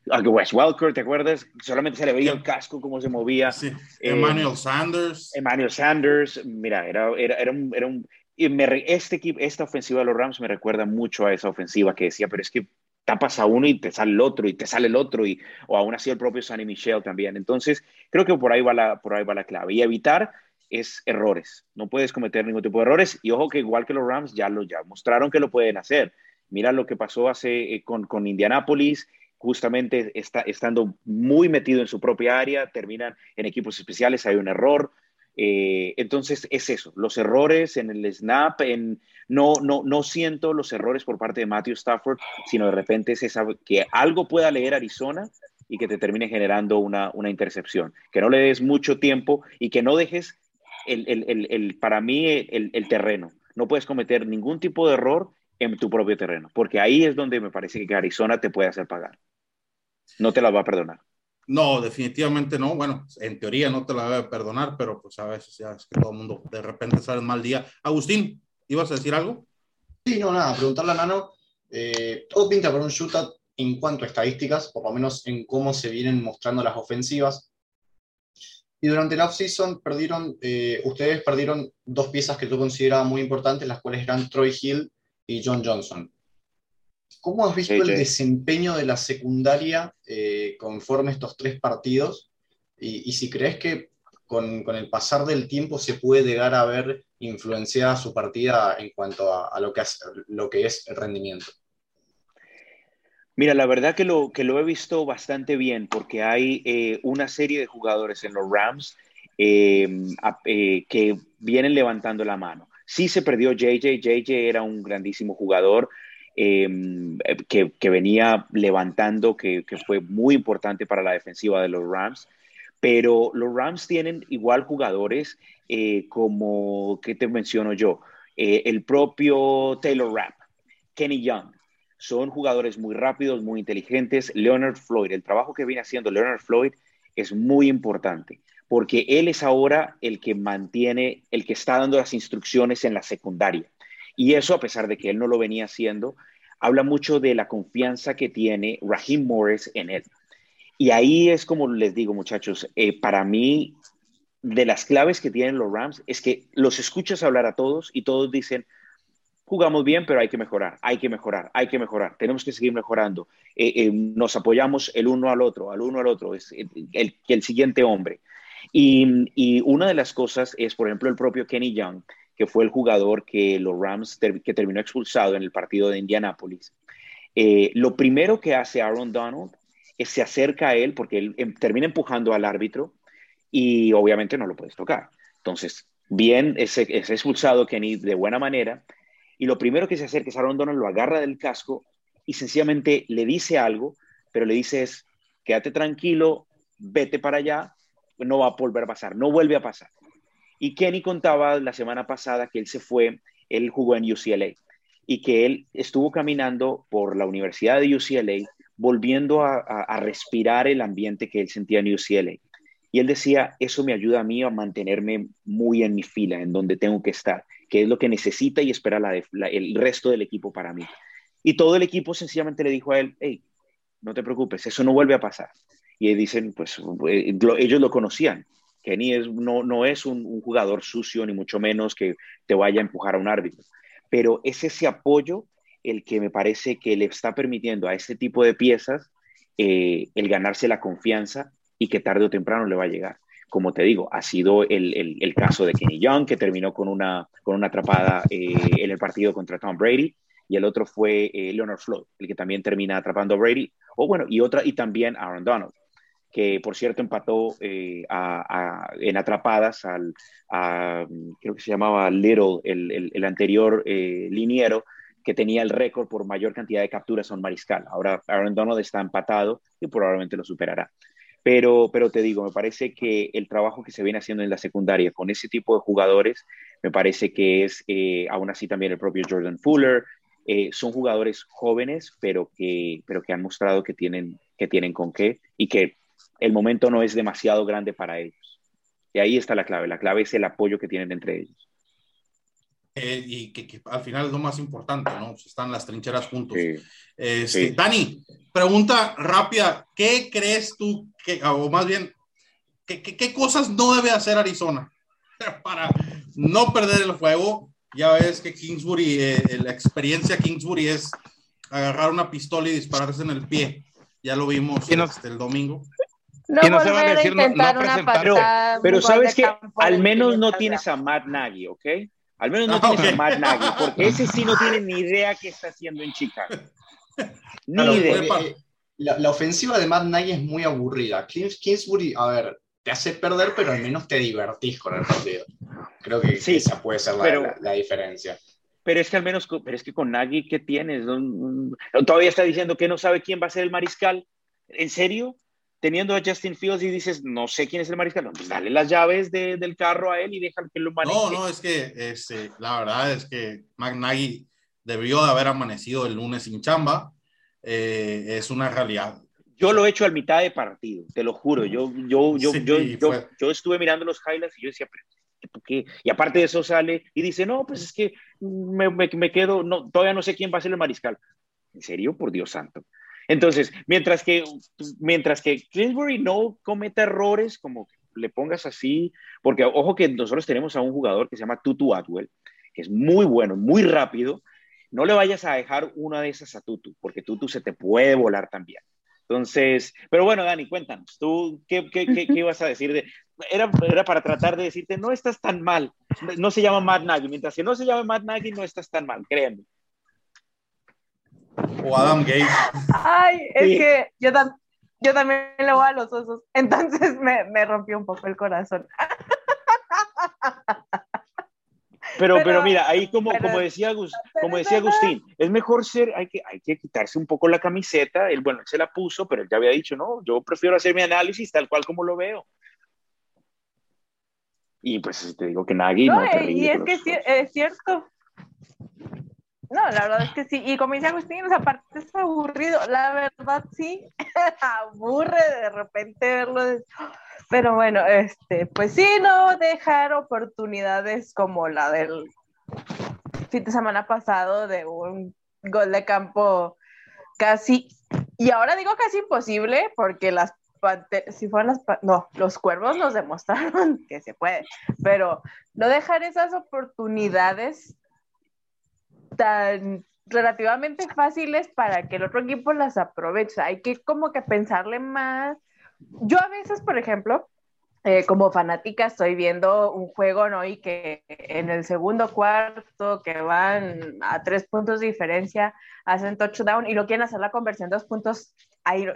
eh, Wes Welker, ¿te acuerdas? Solamente se le veía el casco, cómo se movía. Sí. Eh, Emmanuel Sanders. Emmanuel Sanders, mira, era, era, era un... Era un este equipo, esta ofensiva de los Rams me recuerda mucho a esa ofensiva que decía, pero es que tapas a uno y te sale el otro y te sale el otro y o aún así el propio Sonny Michel también. Entonces, creo que por ahí va la por ahí va la clave y evitar es errores. No puedes cometer ningún tipo de errores y ojo que igual que los Rams ya lo ya mostraron que lo pueden hacer Mira lo que pasó hace eh, con, con Indianápolis, justamente está, estando muy metido en su propia área, terminan en equipos especiales, hay un error. Eh, entonces es eso, los errores en el snap, en, no, no, no siento los errores por parte de Matthew Stafford, sino de repente es esa, que algo pueda leer Arizona y que te termine generando una, una intercepción, que no le des mucho tiempo y que no dejes el, el, el, para mí el, terreno. No puedes cometer ningún tipo de error en tu propio terreno, porque ahí es donde me parece que Arizona te puede hacer pagar. No te la va a perdonar. No, definitivamente no. Bueno, en teoría no te la debe perdonar, pero pues a veces ya es que todo el mundo de repente sale mal día. Agustín, ¿ibas a decir algo? Sí, no, nada, preguntarle a Nano. Eh, todo pinta por un shootout en cuanto a estadísticas, por lo menos en cómo se vienen mostrando las ofensivas. Y durante la offseason perdieron, eh, ustedes perdieron dos piezas que tú considerabas muy importantes, las cuales eran Troy Hill y John Johnson. ¿Cómo has visto el desempeño de la secundaria eh, conforme estos tres partidos? Y, si crees que con, el pasar del tiempo se puede llegar a ver influenciada su partida en cuanto a, lo, que lo que es el rendimiento. Mira, la verdad que lo, que lo he visto bastante bien porque hay eh, una serie de jugadores en los Rams em, eh, que vienen levantando la mano. Sí se perdió JJ, JJ era un grandísimo jugador em, que, que, venía levantando, que, fue muy importante para la defensiva de los Rams, pero los Rams tienen igual jugadores eh, como, ¿qué te menciono yo? el propio Taylor Rapp, Kenny Young, son jugadores muy rápidos, muy inteligentes. Leonard Floyd, el trabajo que viene haciendo Leonard Floyd es muy importante porque él es ahora el que mantiene, el que está dando las instrucciones en la secundaria. Y eso, a pesar de que él no lo venía haciendo, habla mucho de la confianza que tiene Raheem Morris en él. Y ahí es como les digo, muchachos, eh, para mí, de las claves que tienen los Rams es que los escuchas hablar a todos y todos dicen, jugamos bien, pero hay que mejorar, hay que mejorar, hay que mejorar, tenemos que seguir mejorando. Eh, eh, nos apoyamos el uno al otro, al uno al otro, es el, el, siguiente hombre. Y, una de las cosas es, por ejemplo, el propio Kenny Young, que fue el jugador que los Rams que terminó expulsado en el partido de Indianápolis. Eh, lo primero que hace Aaron Donald es se acerca a él porque él em, termina empujando al árbitro y obviamente no lo puedes tocar. Entonces, bien, es, es expulsado Kenny de buena manera y lo primero que se acerca es Aaron Donald, lo agarra del casco y sencillamente le dice algo, pero le dice es, quédate tranquilo, vete para allá, no va a volver a pasar, no vuelve a pasar. Y Kenny contaba la semana pasada que él se fue, él jugó en UCLA y que él estuvo caminando por la Universidad de UCLA, volviendo a, respirar el ambiente que él sentía en UCLA. Y él decía, eso me ayuda a mí a mantenerme muy en mi fila, en donde tengo que estar, que es lo que necesita y espera el resto del equipo para mí. Y todo el equipo sencillamente le dijo a él, hey, no te preocupes, eso no vuelve a pasar. Y dicen, pues eh, ellos lo conocían. Kenny es, no, no es un, jugador sucio, ni mucho menos que te vaya a empujar a un árbitro. Pero es ese apoyo el que me parece que le está permitiendo a este tipo de piezas eh, el ganarse la confianza y que tarde o temprano le va a llegar. Como te digo, ha sido el, el, caso de Kenny Young, que terminó con una, con una atrapada eh, en el partido contra Tom Brady, y el otro fue eh, Leonard Floyd, el que también termina atrapando a Brady, o bueno, y otra, y también Aaron Donald, que por cierto empató eh, en atrapadas al, a, creo que se llamaba Little, el, el anterior liniero, que tenía el récord por mayor cantidad de capturas a un mariscal. Ahora Aaron Donald está empatado y probablemente lo superará. Pero, pero te digo, me parece que el trabajo que se viene haciendo en la secundaria con ese tipo de jugadores, me parece que es eh, aún así también el propio Jordan Fuller. Eh, son jugadores jóvenes, pero que, pero que han mostrado que tienen, que tienen con qué y que el momento no es demasiado grande para ellos. Y ahí está la clave. La clave es el apoyo que tienen entre ellos. Eh, y que, al final es lo más importante, ¿no? Están las trincheras juntos. Este, Dani, pregunta rápida, ¿qué crees tú, que, o más bien, ¿qué, qué, cosas no debe hacer Arizona para no perder el juego? Ya ves que Kingsbury, eh, la experiencia Kingsbury es agarrar una pistola y dispararse en el pie. Ya lo vimos este, el domingo. No, y no se va a decir no, no Pero, pero sabes que al menos no tienes a Matt Nagy, ¿ok? Al menos no tienes a Matt Nagy, porque ese sí no tiene ni idea qué está haciendo en Chicago. Ni Claro, idea. eh, la, la ofensiva de Matt Nagy es muy aburrida. Kings- Kingsbury, a ver, te hace perder, pero al menos te divertís con el partido. Creo que Sí, esa puede ser la, pero- la- la diferencia. Pero es que al menos, pero es que con Nagy, ¿qué tienes? No- no- Todavía está diciendo que no sabe quién va a ser el mariscal. ¿En serio? Teniendo a Justin Fields y dices, no sé quién es el mariscal. No, pues dale las llaves de- del carro a él y déjalo que lo maneje. No, no, es que este, la verdad es que McNaghy debió de haber amanecido el lunes sin chamba. Eh, es una realidad. Yo lo he hecho al mitad de partido, te lo juro. Yo, yo, yo, Sí, yo, yo, yo estuve mirando los highlights y yo decía, pero ¿por qué? Y aparte de eso sale y dice, no, pues es que me, me- me quedo, no, todavía no sé quién va a ser el mariscal. ¿En serio? Por Dios santo. Entonces, mientras que, mientras que Kingsbury no cometa errores, como le pongas así, porque ojo que nosotros tenemos a un jugador que se llama Tutu Atwell, que es muy bueno, muy rápido, no le vayas a dejar una de esas a Tutu, porque Tutu se te puede volar también. Entonces, pero bueno, Dani, cuéntanos, ¿tú qué, qué, qué, qué ibas a decir? De, era, era para tratar de decirte, no estás tan mal, no se llama Matt Nagy, mientras que no se llame Matt Nagy, no estás tan mal, créanme. O Adam Gates. Ay, es Sí. que yo, tam- yo también le voy a los osos, entonces me, me rompió un poco el corazón. Pero, pero, Pero- mira, ahí como, pero- como, decía, Agus- como decía. Agustín, es mejor ser, hay que, hay que quitarse un poco la camiseta, él, bueno, él se la puso, pero él ya había dicho, no, yo prefiero hacer mi análisis tal cual como lo veo. Y pues te digo que Nagy no, No, y es que es cierto. No, la verdad es que sí. Y como dice Agustín, o sea, aparte es aburrido. La verdad sí, aburre de repente verlo. Pero bueno, este, pues sí, no dejar oportunidades como la del fin de semana pasado de un gol de campo casi, y ahora digo casi imposible porque las si fueran las, no, los cuervos nos demostraron que se puede, pero no dejar esas oportunidades tan relativamente fáciles para que el otro equipo las aproveche. Hay que como que pensarle más. Yo a veces, por ejemplo, eh, como fanática estoy viendo un juego, ¿no? Y que en el segundo cuarto, que van a tres puntos de diferencia, hacen touchdown y lo quieren hacer la conversión dos puntos. Ahí,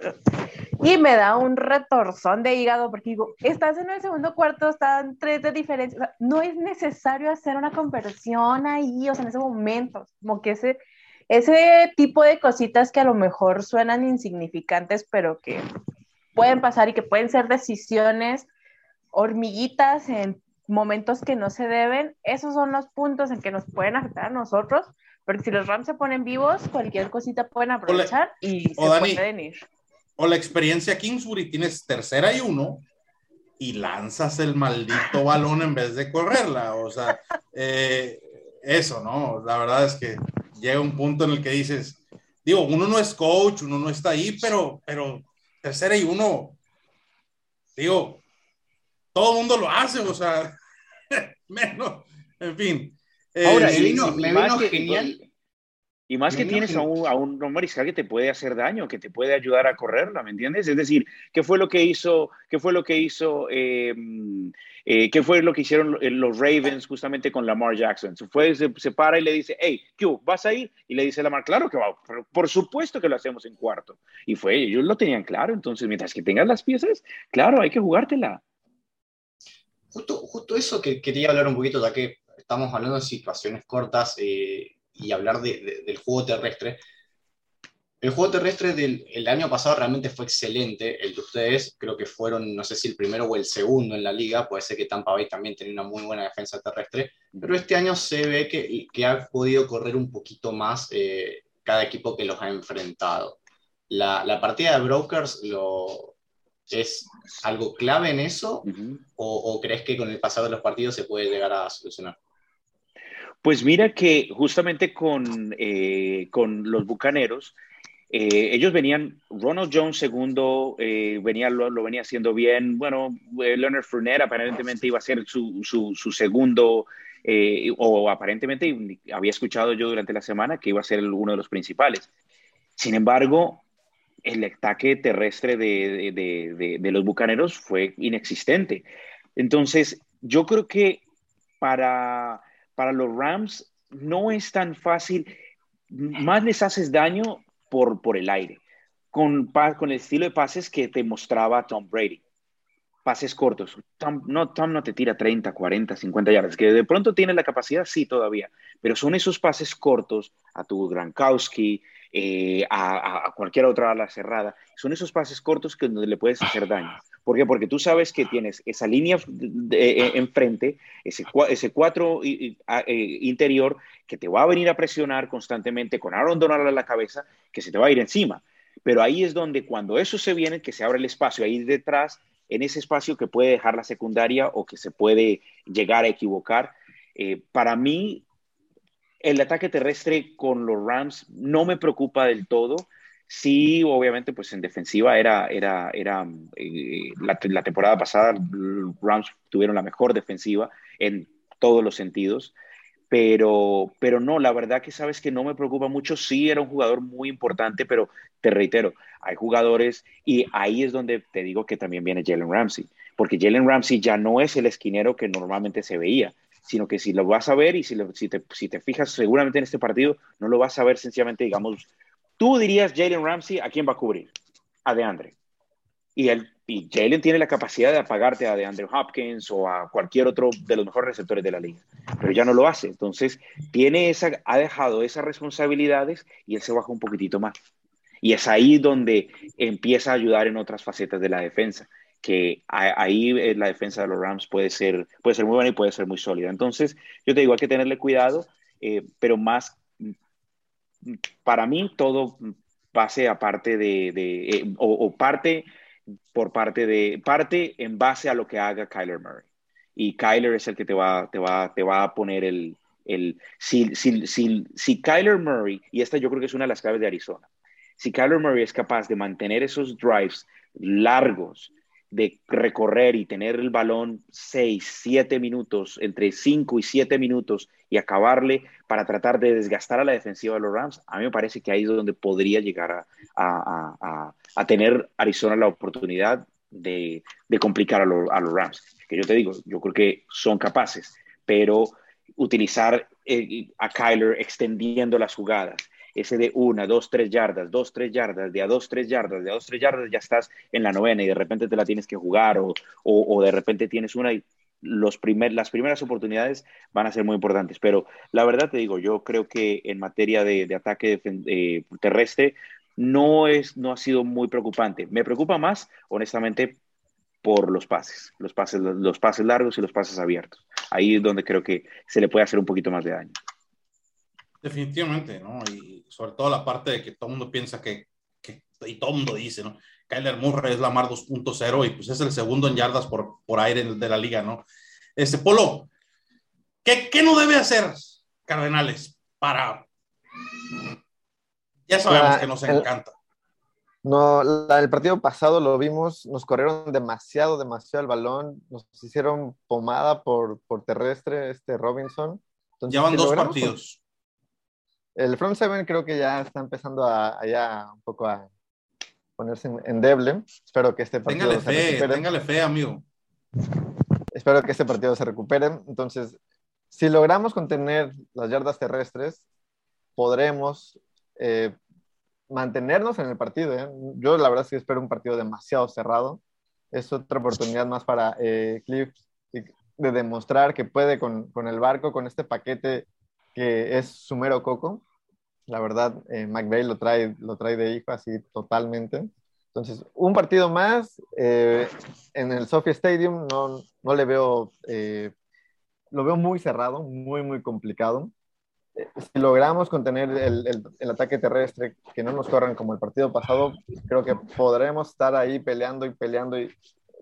y me da un retorzón de hígado porque digo, estás en el segundo cuarto, están tres de diferencia. O sea, no es necesario hacer una conversión ahí, o sea, en ese momento. Como que ese, ese tipo de cositas que a lo mejor suenan insignificantes, pero que pueden pasar y que pueden ser decisiones hormiguitas en momentos que no se deben, esos son los puntos en que nos pueden afectar a nosotros, porque si los Rams se ponen vivos, cualquier cosita pueden aprovechar y o se Dani. pueden ir. O la experiencia Kingsbury, tienes tercera y uno y lanzas el maldito balón en vez de correrla. O sea, eh, eso, ¿no? La verdad es que llega un punto en el que dices, digo, uno no es coach, uno no está ahí, pero, pero tercera y uno, digo, todo el mundo lo hace, o sea, menos, en fin. Eh, Ahora, me vino, me vino genial. Y más que tienes a un, a un, mariscal que te puede hacer daño, que te puede ayudar a correrla, ¿me entiendes? Es decir, ¿qué fue lo que hizo, qué fue lo que hizo, eh, eh, qué fue lo que hicieron los Ravens justamente con Lamar Jackson? Se, fue, se, se para y le dice, hey, ¿qué hubo? ¿Vas a ir? Y le dice Lamar, claro que va, pero por supuesto que lo hacemos en cuarto. Y fue, ellos lo tenían claro, entonces mientras que tengas las piezas, claro, hay que jugártela. Justo, justo eso que quería hablar un poquito, ya que estamos hablando de situaciones cortas eh, y hablar de- de- del juego terrestre. El juego terrestre del el año pasado realmente fue excelente. El de ustedes creo que fueron, no sé si el primero o el segundo en la liga. Puede ser que Tampa Bay también tenía una muy buena defensa terrestre. Pero este año se ve que, que ha podido correr un poquito más eh, cada equipo que los ha enfrentado. La, la partida de Brokers lo, es algo clave en eso o crees que con el pasado de los partidos se puede llegar a solucionar? Pues mira que justamente con, eh, con los Bucaneros, eh, ellos venían, Ronald Jones segundo, eh, venía, lo, lo venía haciendo bien, bueno, Leonard Fournette aparentemente iba a ser su, su, su segundo, o aparentemente había escuchado yo durante la semana que iba a ser uno de los principales. Sin embargo, el ataque terrestre de, de- de- de los Bucaneros fue inexistente. Entonces, yo creo que para para los Rams no es tan fácil, más les haces daño por, por el aire, con, con el estilo de pases que te mostraba Tom Brady. Pases cortos. Tom no, Tom no te tira 30, 40, 50 yardas, que de pronto tiene la capacidad, sí, todavía, pero son esos pases cortos a tu Gronkowski, eh, a, cualquier otra ala cerrada. Son esos pases cortos que donde le puedes hacer daño. ¿Por qué? Porque tú sabes que tienes esa línea de, enfrente, ese, ese cuatro eh, interior que te va a venir a presionar constantemente con Aaron Donald a la cabeza, que se te va a ir encima. Pero ahí es donde cuando eso se viene, que se abre el espacio ahí detrás, en ese espacio que puede dejar la secundaria o que se puede llegar a equivocar. Eh, para mí, el ataque terrestre con los Rams no me preocupa del todo. Sí, obviamente, pues en defensiva era, era, era eh, la, temporada pasada los Rams tuvieron la mejor defensiva en todos los sentidos, pero, pero no, la verdad que sabes que no me preocupa mucho. Sí, era un jugador muy importante, pero te reitero, hay jugadores y ahí es donde te digo que también viene Jalen Ramsey, porque Jalen Ramsey ya no es el esquinero que normalmente se veía sino que si lo vas a ver y si, te, si te fijas seguramente en este partido, no lo vas a ver sencillamente, digamos, tú dirías Jalen Ramsey, ¿a quién va a cubrir? A DeAndre. Y, el, y Jalen tiene la capacidad de apagarte a DeAndre Hopkins o a cualquier otro de los mejores receptores de la liga, pero ya no lo hace. Entonces, tiene esa, ha dejado esas responsabilidades y él se baja un poquitito más. Y es ahí donde empieza a ayudar en otras facetas de la defensa que ahí eh, la defensa de los Rams puede ser, puede ser muy buena y puede ser muy sólida. Entonces, yo te digo, hay que tenerle cuidado, eh, pero más, para mí, todo pase aparte de, de eh, o, parte por parte de, parte en base a lo que haga Kyler Murray. Y Kyler es el que te va, te va, te va a poner el, el si, si, si, si Kyler Murray, y esta yo creo que es una de las claves de Arizona, si Kyler Murray es capaz de mantener esos drives largos, de recorrer y tener el balón 6, 7 minutos, entre 5 y 7 minutos y acabarle para tratar de desgastar a la defensiva de los Rams, a mí me parece que ahí es donde podría llegar a, tener Arizona la oportunidad de, complicar a, los Rams. Que yo te digo, yo creo que son capaces, pero utilizar eh, a Kyler extendiendo las jugadas, ese de una, dos, tres yardas, dos, tres yardas, de a dos, tres yardas, de a dos, tres yardas, ya estás en la novena y de repente te la tienes que jugar o, o, de repente tienes una y los primer, las primeras oportunidades van a ser muy importantes. Pero la verdad te digo, yo creo que en materia de, ataque eh, terrestre no, es, no ha sido muy preocupante. Me preocupa más, honestamente, por los pases, los pases, los pases largos y los pases abiertos. Ahí es donde creo que se le puede hacer un poquito más de daño. Definitivamente, ¿no? Y sobre todo la parte de que todo el mundo piensa que, y todo el mundo dice, ¿no? Kyler Murray es la Mar 2.0 y pues es el segundo en yardas por, por aire de la liga, ¿no? Este, Polo, ¿qué, ¿qué no debe hacer Cardenales para... Ya sabemos que nos encanta. No, el partido pasado lo vimos, nos corrieron demasiado, demasiado el balón, nos hicieron pomada por, por terrestre este Robinson. Entonces, ya van dos partidos. El front seven creo que ya está empezando a, un poco a ponerse endeble. Espero que este partido téngale se fe, recupere. Téngale fe, amigo. Espero que este partido se recupere. Entonces, si logramos contener las yardas terrestres, podremos eh, mantenernos en el partido. ¿eh? Yo la verdad es que espero un partido demasiado cerrado. Es otra oportunidad más para eh, Cliff de demostrar que puede con, con, el barco, con este paquete que es Sumero Coco. La verdad, eh, McVeigh lo trae, lo trae de hijo así totalmente. Entonces, un partido más eh, en el Sophie Stadium no, no le veo, eh, lo veo muy cerrado, muy, muy complicado. Eh, si logramos contener el, el, el, ataque terrestre, que no nos corran como el partido pasado, creo que podremos estar ahí peleando y peleando y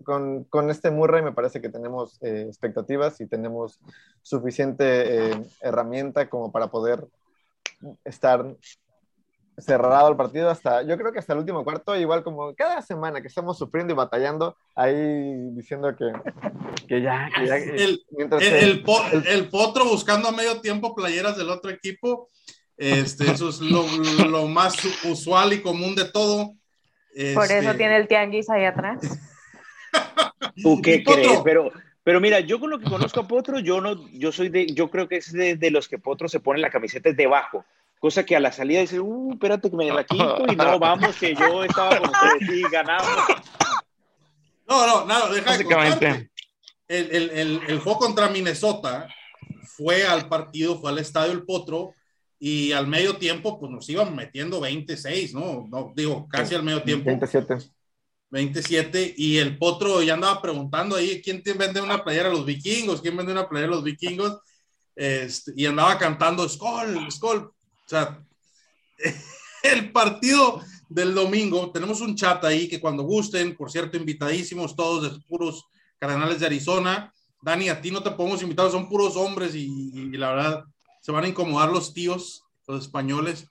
con, con, este Murray me parece que tenemos eh, expectativas y tenemos suficiente eh, herramienta como para poder estar cerrado el partido hasta, yo creo que hasta el último cuarto, igual como cada semana que estamos sufriendo y batallando, ahí diciendo que, que ya, que ya el, el, el, potro buscando a medio tiempo playeras del otro equipo, este, eso es lo, lo más usual y común de todo. Por eso este, tiene el tianguis ahí atrás. ¿Tú qué crees? Pero, Pero mira, yo con lo que conozco a Potro, yo no, yo soy de, yo creo que es de, los que Potro se pone la camiseta debajo, cosa que a la salida dice, uh, espérate que me la quito y no, vamos, que yo estaba con ustedes y ganamos. No, no, nada, deja de el, el, el, el, juego contra Minnesota fue al partido, fue al estadio El Potro y al medio tiempo pues nos iban metiendo 26, ¿no? no digo, casi al medio tiempo. 27. 27 y el Potro ya andaba preguntando ahí quién te vende una playera a los vikingos, quién vende una playera a los vikingos este, y andaba cantando Skol, Skol. O sea, el partido del domingo, tenemos un chat ahí que cuando gusten, por cierto, invitadísimos todos de puros cardenales de Arizona. Dani, a ti no te podemos invitar, son puros hombres y, la verdad se van a incomodar los tíos, los españoles.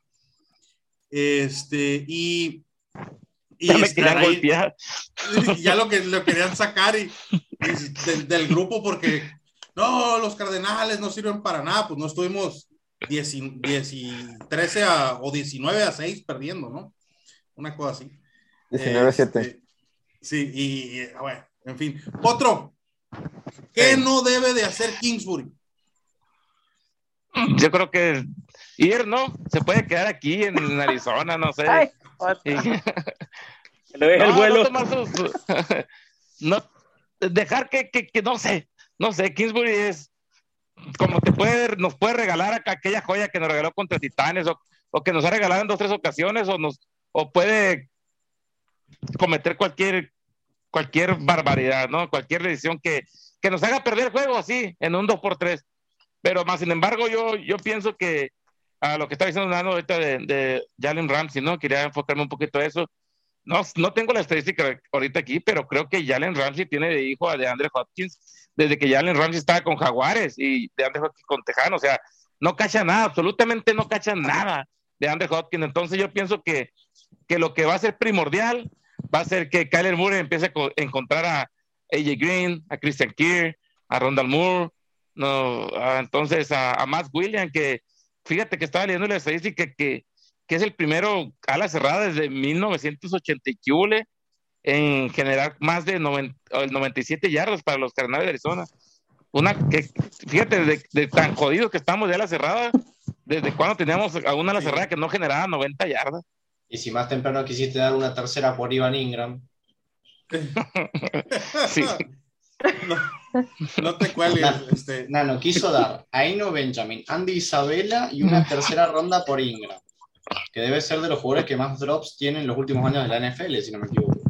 Este, y y ya me querían golpear. Ya lo que lo querían sacar y, del, grupo porque no, los cardenales no sirven para nada, pues no estuvimos 10, 13 a, o 19 a 6 perdiendo, ¿no? Una cosa así. 19 a 7. Este, sí, y, bueno, en fin. Otro, ¿qué no debe de hacer Kingsbury? Yo creo que ir, ¿no? Se puede quedar aquí en Arizona, no sé. el vuelo. No, dejar que, que, no sé, no sé, Kingsbury es como te puede, nos puede regalar aquella joya que nos regaló contra Titanes o, o, que nos ha regalado en dos tres ocasiones o nos o puede cometer cualquier cualquier barbaridad, ¿no? Cualquier decisión que, que nos haga perder el juego así en un 2 por 3 Pero más sin embargo, yo, yo pienso que a lo que está diciendo Nano ahorita de, de Jalen Ramsey, ¿no? Quería enfocarme un poquito a eso. No, no tengo la estadística ahorita aquí, pero creo que Jalen Ramsey tiene de hijo a DeAndre Hopkins desde que Jalen Ramsey estaba con Jaguares y DeAndre Hopkins con Tejano. O sea, no cacha nada, absolutamente no cacha nada de Andre Hopkins. Entonces yo pienso que, que lo que va a ser primordial va a ser que Kyler Moore empiece a encontrar a AJ Green, a Christian Kier, a Rondal Moore, no, entonces a, a Matt William, que fíjate que estaba leyendo la estadística que, que es el primero a la cerrada desde 1980 y en generar más de 97 yardas para los Cardenales de Arizona. Una que, fíjate, de, tan jodidos que estamos de la cerrada, desde cuando teníamos a una la cerrada que no generaba 90 yardas. Y si más temprano quisiste dar una tercera por Ivan Ingram. sí. No, te cuelgues. No, este... no, quiso dar a Eno Benjamin, Andy Isabela y una tercera ronda por Ingram que debe ser de los jugadores que más drops tienen en los últimos años de la NFL, si no me equivoco.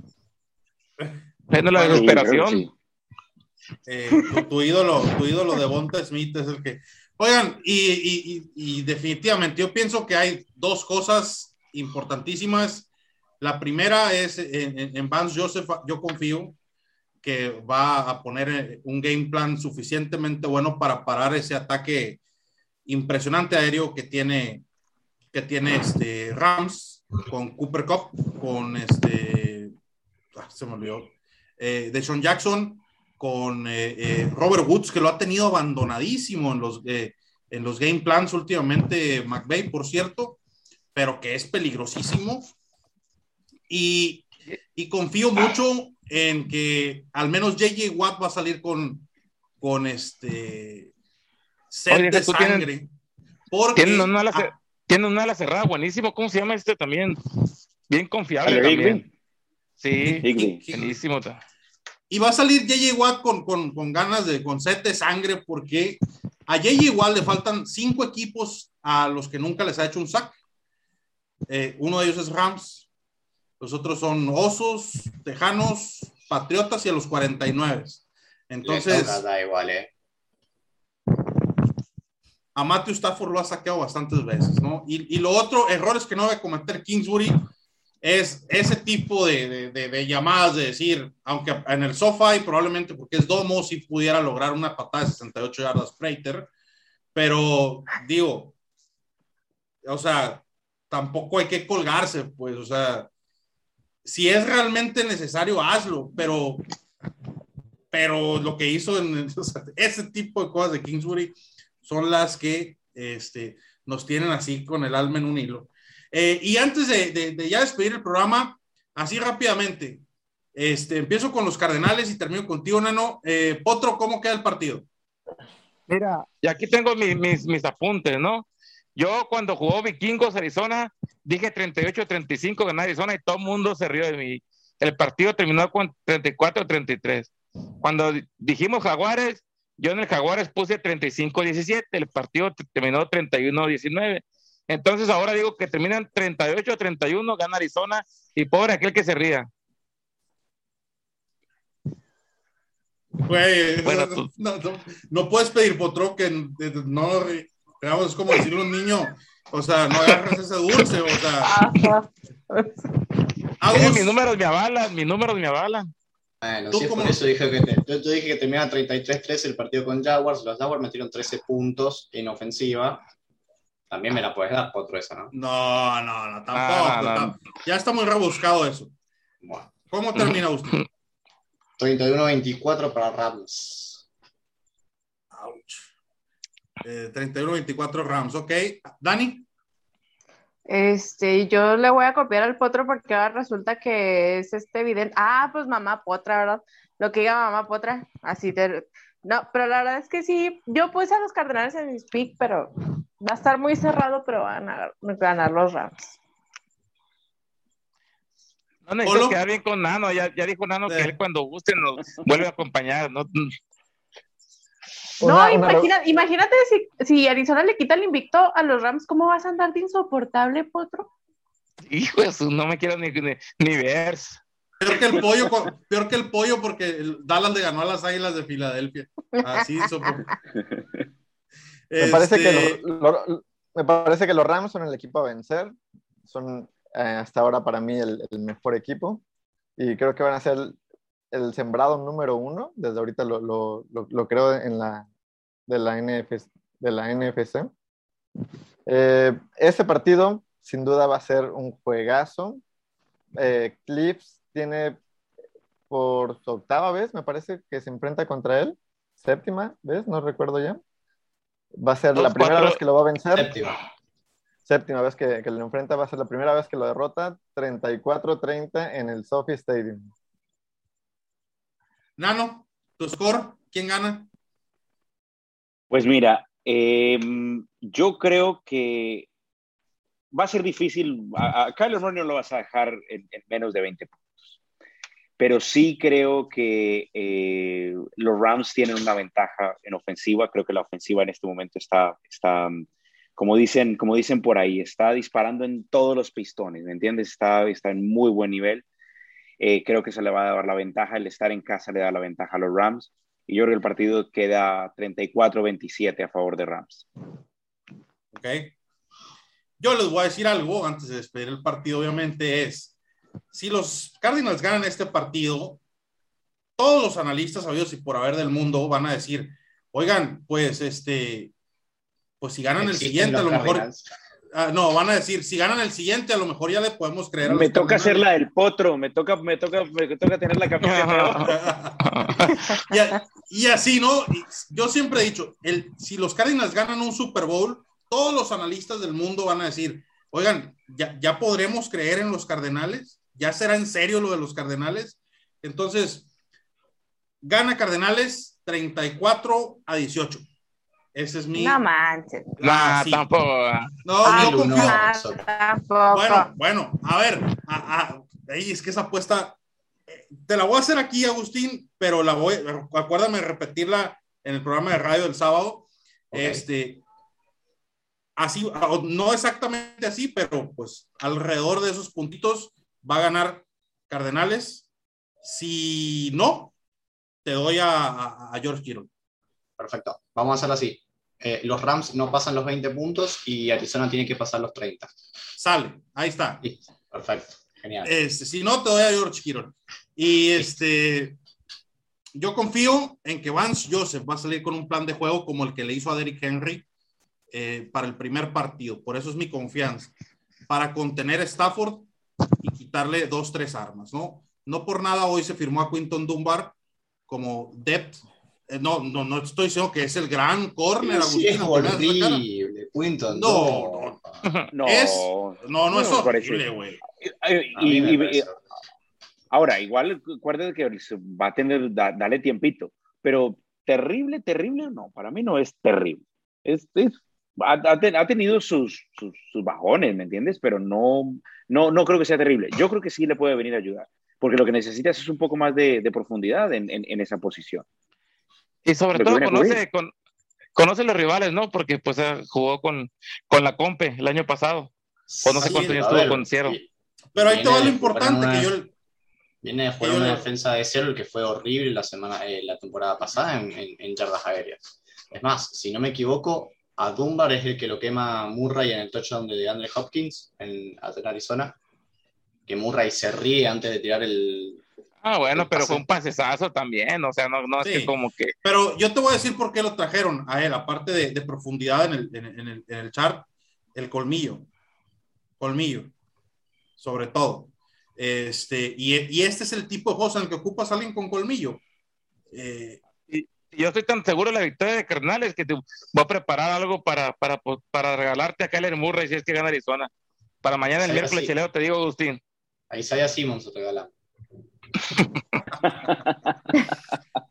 Es la desesperación. Eh, tu, ídolo, tu ídolo de Bonta Smith es el que. Oigan, y, definitivamente yo pienso que hay dos cosas importantísimas. La primera es en, en Vance Joseph, yo confío que va a poner un game plan suficientemente bueno para parar ese ataque impresionante aéreo que tiene que tiene este Rams con Cooper Cup, con este, ah, se me olvidó, eh, de Sean Jackson, con eh, eh, Robert Woods, que lo ha tenido abandonadísimo en los, en los game plans últimamente, McVeigh, por cierto, pero que es peligrosísimo. Y, y confío mucho en que al menos JJ Watt va a salir con, con este set de sangre. porque, tiene una ala cerrada buenísimo. ¿Cómo se llama este también? Bien confiable también. Sí, buenísimo. Y va a salir JJ Watt con, con, con, ganas de, con sed de sangre, porque a JJ Watt le faltan cinco equipos a los que nunca les ha hecho un sack. Eh, uno de ellos es Rams, los otros son Osos, Tejanos, Patriotas y a los 49. Entonces, da igual, ¿eh? a Matthew Stafford lo ha saqueado bastantes veces, ¿no? Y, lo otro, errores que no debe cometer Kingsbury es ese tipo de, de, llamadas de decir, aunque en el sofá y probablemente porque es domo, si pudiera lograr una patada de 68 yardas Prater, pero digo, o sea, tampoco hay que colgarse, pues, o sea, si es realmente necesario, hazlo, pero, pero lo que hizo en ese tipo de cosas de Kingsbury, son las que este, nos tienen así con el alma en un hilo. Eh, y antes de, ya despedir el programa, así rápidamente, Este, empiezo con los Cardenales y termino contigo, Nano. Eh, Potro, ¿cómo queda el partido? Mira, y aquí tengo mis, mis, mis apuntes, ¿no? Yo cuando jugó Vikingos Arizona, dije 38-35 ganar Arizona y todo el mundo se rió de mí. El partido terminó con 34-33. Cuando dijimos Jaguares, yo en el Jaguares puse 35-17, el partido terminó 31-19. Entonces ahora digo que terminan 38-31, gana Arizona y pobre aquel que se ría. Güey, bueno, no, no, no, puedes pedir potro que no, digamos, es como decirle a un niño, o sea, no agarres ese dulce, o sea. Agus, mis números me avalan, mis números me avalan. Bueno, sí, por eso dije que, te, yo, yo dije que terminaba 33-3 el partido con Jaguars, los Jaguars metieron 13 puntos en ofensiva, también me la puedes dar, Potro, esa, ¿no? No, no, no, tampoco. Ah, no, no. Ya está muy rebuscado eso. Bueno. ¿Cómo termina usted? 31-24 para Rams. Eh, 31-24 Rams, ok. Dani. Este, yo le voy a copiar al potro porque ahora resulta que es este evidente. Ah, pues mamá potra, ¿verdad? Lo que diga mamá potra, así te... No, pero la verdad es que sí, yo puse a los Cardenales en mi speak, pero va a estar muy cerrado, pero van a ganar los Rams. No necesito quedar bien con Nano, ya, ya dijo Nano sí. que él cuando guste nos vuelve a acompañar. No, no una, imagina, una... imagínate si, si, Arizona le quita el invicto a los Rams, ¿cómo vas a andar de insoportable, Potro? Hijo de eso, no me quiero ni, ni, ni ver. Peor que el pollo, peor que el pollo porque Dallas le ganó a las Águilas de Filadelfia. Así, me, este... parece que lo, lo, me parece que los Rams son el equipo a vencer. Son eh, hasta ahora para mí el, el, mejor equipo. Y creo que van a ser el, sembrado número uno. Desde ahorita lo, lo creo en la, de la, NF, de la NFC. Eh, este partido sin duda va a ser un juegazo. Eh, Clips tiene por su octava vez, me parece que se enfrenta contra él. Séptima vez, no recuerdo ya. Va a ser Dos, la primera cuatro, vez que lo va a vencer. Séptima. Séptima vez que, que, lo enfrenta, va a ser la primera vez que lo derrota. 34-30 en el Sophie Stadium. Nano, tu score, ¿quién gana? Pues mira, eh, yo creo que va a ser difícil. A, a Kyler Murray lo vas a dejar en, en, menos de 20 puntos. Pero sí creo que eh, los Rams tienen una ventaja en ofensiva. Creo que la ofensiva en este momento está, está como, dicen, como dicen por ahí, está disparando en todos los pistones, ¿me entiendes? Está, está en muy buen nivel. Eh, creo que se le va a dar la ventaja. El estar en casa le da la ventaja a los Rams. Y yo creo que el partido queda 34-27 a favor de Rams. Ok. Yo les voy a decir algo antes de despedir el partido, obviamente, es, si los Cardinals ganan este partido, todos los analistas sabidos y por haber del mundo van a decir, oigan, pues este, pues si ganan el siguiente, a lo mejor... Uh, no, van a decir, si ganan el siguiente, a lo mejor ya le podemos creer. me toca hacer la del potro, me toca, me toca, me toca tener la camiseta. y, y, así, ¿no? Yo siempre he dicho, el, si los Cardinals ganan un Super Bowl, todos los analistas del mundo van a decir, oigan, ya, ya podremos creer en los Cardenales, ya será en serio lo de los Cardenales. Entonces, gana Cardenales 34 a 18. Ese es mi. No manches. Ah, sí. tampoco. No, ah, yo confío. No, tampoco. Bueno, bueno, a ver. A, a, es que esa apuesta. Eh, te la voy a hacer aquí, Agustín, pero la voy. Acuérdame de repetirla en el programa de radio del sábado. Okay. Este. Así, no exactamente así, pero pues alrededor de esos puntitos va a ganar Cardenales. Si no, te doy a, a, a George Kittle. Perfecto. Vamos a hacerlo así. Eh, los Rams no pasan los 20 puntos y Arizona tiene que pasar los 30. Sale, ahí está. Perfecto. Genial. Este, si no, te doy a George Kittle. Y este, yo confío en que Vance Joseph va a salir con un plan de juego como el que le hizo a Derrick Henry eh, para el primer partido. Por eso es mi confianza. Para contener a Stafford y quitarle dos, tres armas, ¿no? No por nada hoy se firmó a Quinton Dunbar como depth no, no, no estoy diciendo que es el gran corner, sí, Es horrible, Quinton. No, no, no. Es, no, no, no es horrible, güey. Y, y, y, Ahora, igual acuérdate que va a tener, dale tiempito, pero terrible, terrible, no, para mí no es terrible. Es, ha, tenido sus, sus, bajones, ¿me entiendes? Pero no, no, no creo que sea terrible. Yo creo que sí le puede venir a ayudar, porque lo que necesitas es un poco más de, de profundidad en, en, esa posición. Y sobre todo conoce, con, conoce los rivales, ¿no? Porque pues eh, jugó con, con la Compe el año pasado. O no sé cuánto estuvo con Cero. Pero ahí todo lo importante que yo... Viene de jugar una defensa de cero, el que fue horrible la, semana, eh, la temporada pasada en, en, yardas aéreas. Es más, si no me equivoco, a Dunbar es el que lo quema Murray en el touchdown de Andre Hopkins en, Arizona. Que Murray se ríe antes de tirar el, Ah, bueno, pero fue un pasesazo también, o sea, no, no es que como que... Pero yo te voy a decir por qué lo trajeron a él, aparte de, de profundidad en el, en, el, en el chart, el colmillo, colmillo, sobre todo. Este, y, y, este es el tipo de juegos en el que ocupas a alguien con colmillo. Eh, y, yo estoy tan seguro de la victoria de Carnales que te voy a preparar algo para, para, para regalarte a Kyler Murray si es que gana Arizona. Para mañana, el miércoles, chileo, te digo, Agustín. Ahí Isaiah Simmons te regala.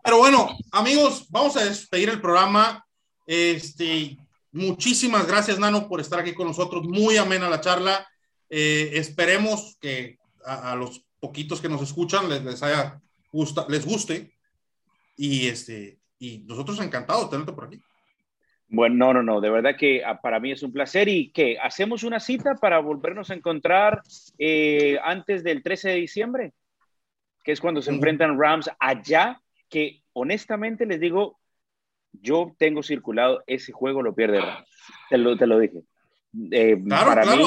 Pero bueno, amigos, vamos a despedir el programa. Este, muchísimas gracias, Nano, por estar aquí con nosotros. Muy amena la charla. Eh, esperemos que a, los poquitos que nos escuchan les, haya gusta, les guste. Y este, y nosotros encantados de tenerte por aquí. Bueno, no, no, no, de verdad que ah, para mí es un placer y que hacemos una cita para volvernos a encontrar eh, antes del 13 de diciembre que es cuando se enfrentan Rams allá, que honestamente les digo, yo tengo circulado ese juego, lo pierde Rams. Te lo, te lo dije. Eh, para, mí,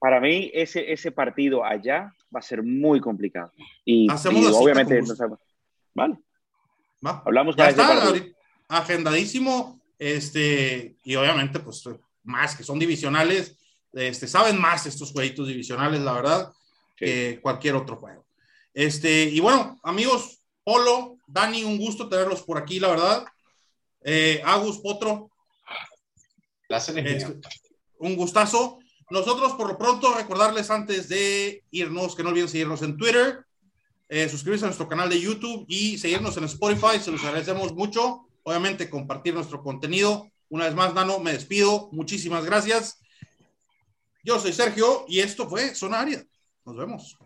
para mí, ese, ese partido allá va a ser muy complicado. Y, obviamente no sabemos. Vale. Hablamos ya está, agendadísimo. Este, y obviamente, pues más que son divisionales, este, saben más estos jueguitos divisionales, la verdad, que cualquier otro juego. Este, y bueno, amigos, Polo, Dani, un gusto tenerlos por aquí, la verdad. Eh, Agus, Potro. Este, un gustazo. Nosotros, por lo pronto, recordarles antes de irnos que no olviden seguirnos en Twitter, eh, suscribirse a nuestro canal de YouTube y seguirnos en Spotify. Se los agradecemos mucho. Obviamente, compartir nuestro contenido. Una vez más, Nano, me despido. Muchísimas gracias. Yo soy Sergio y esto fue Zona Nos vemos.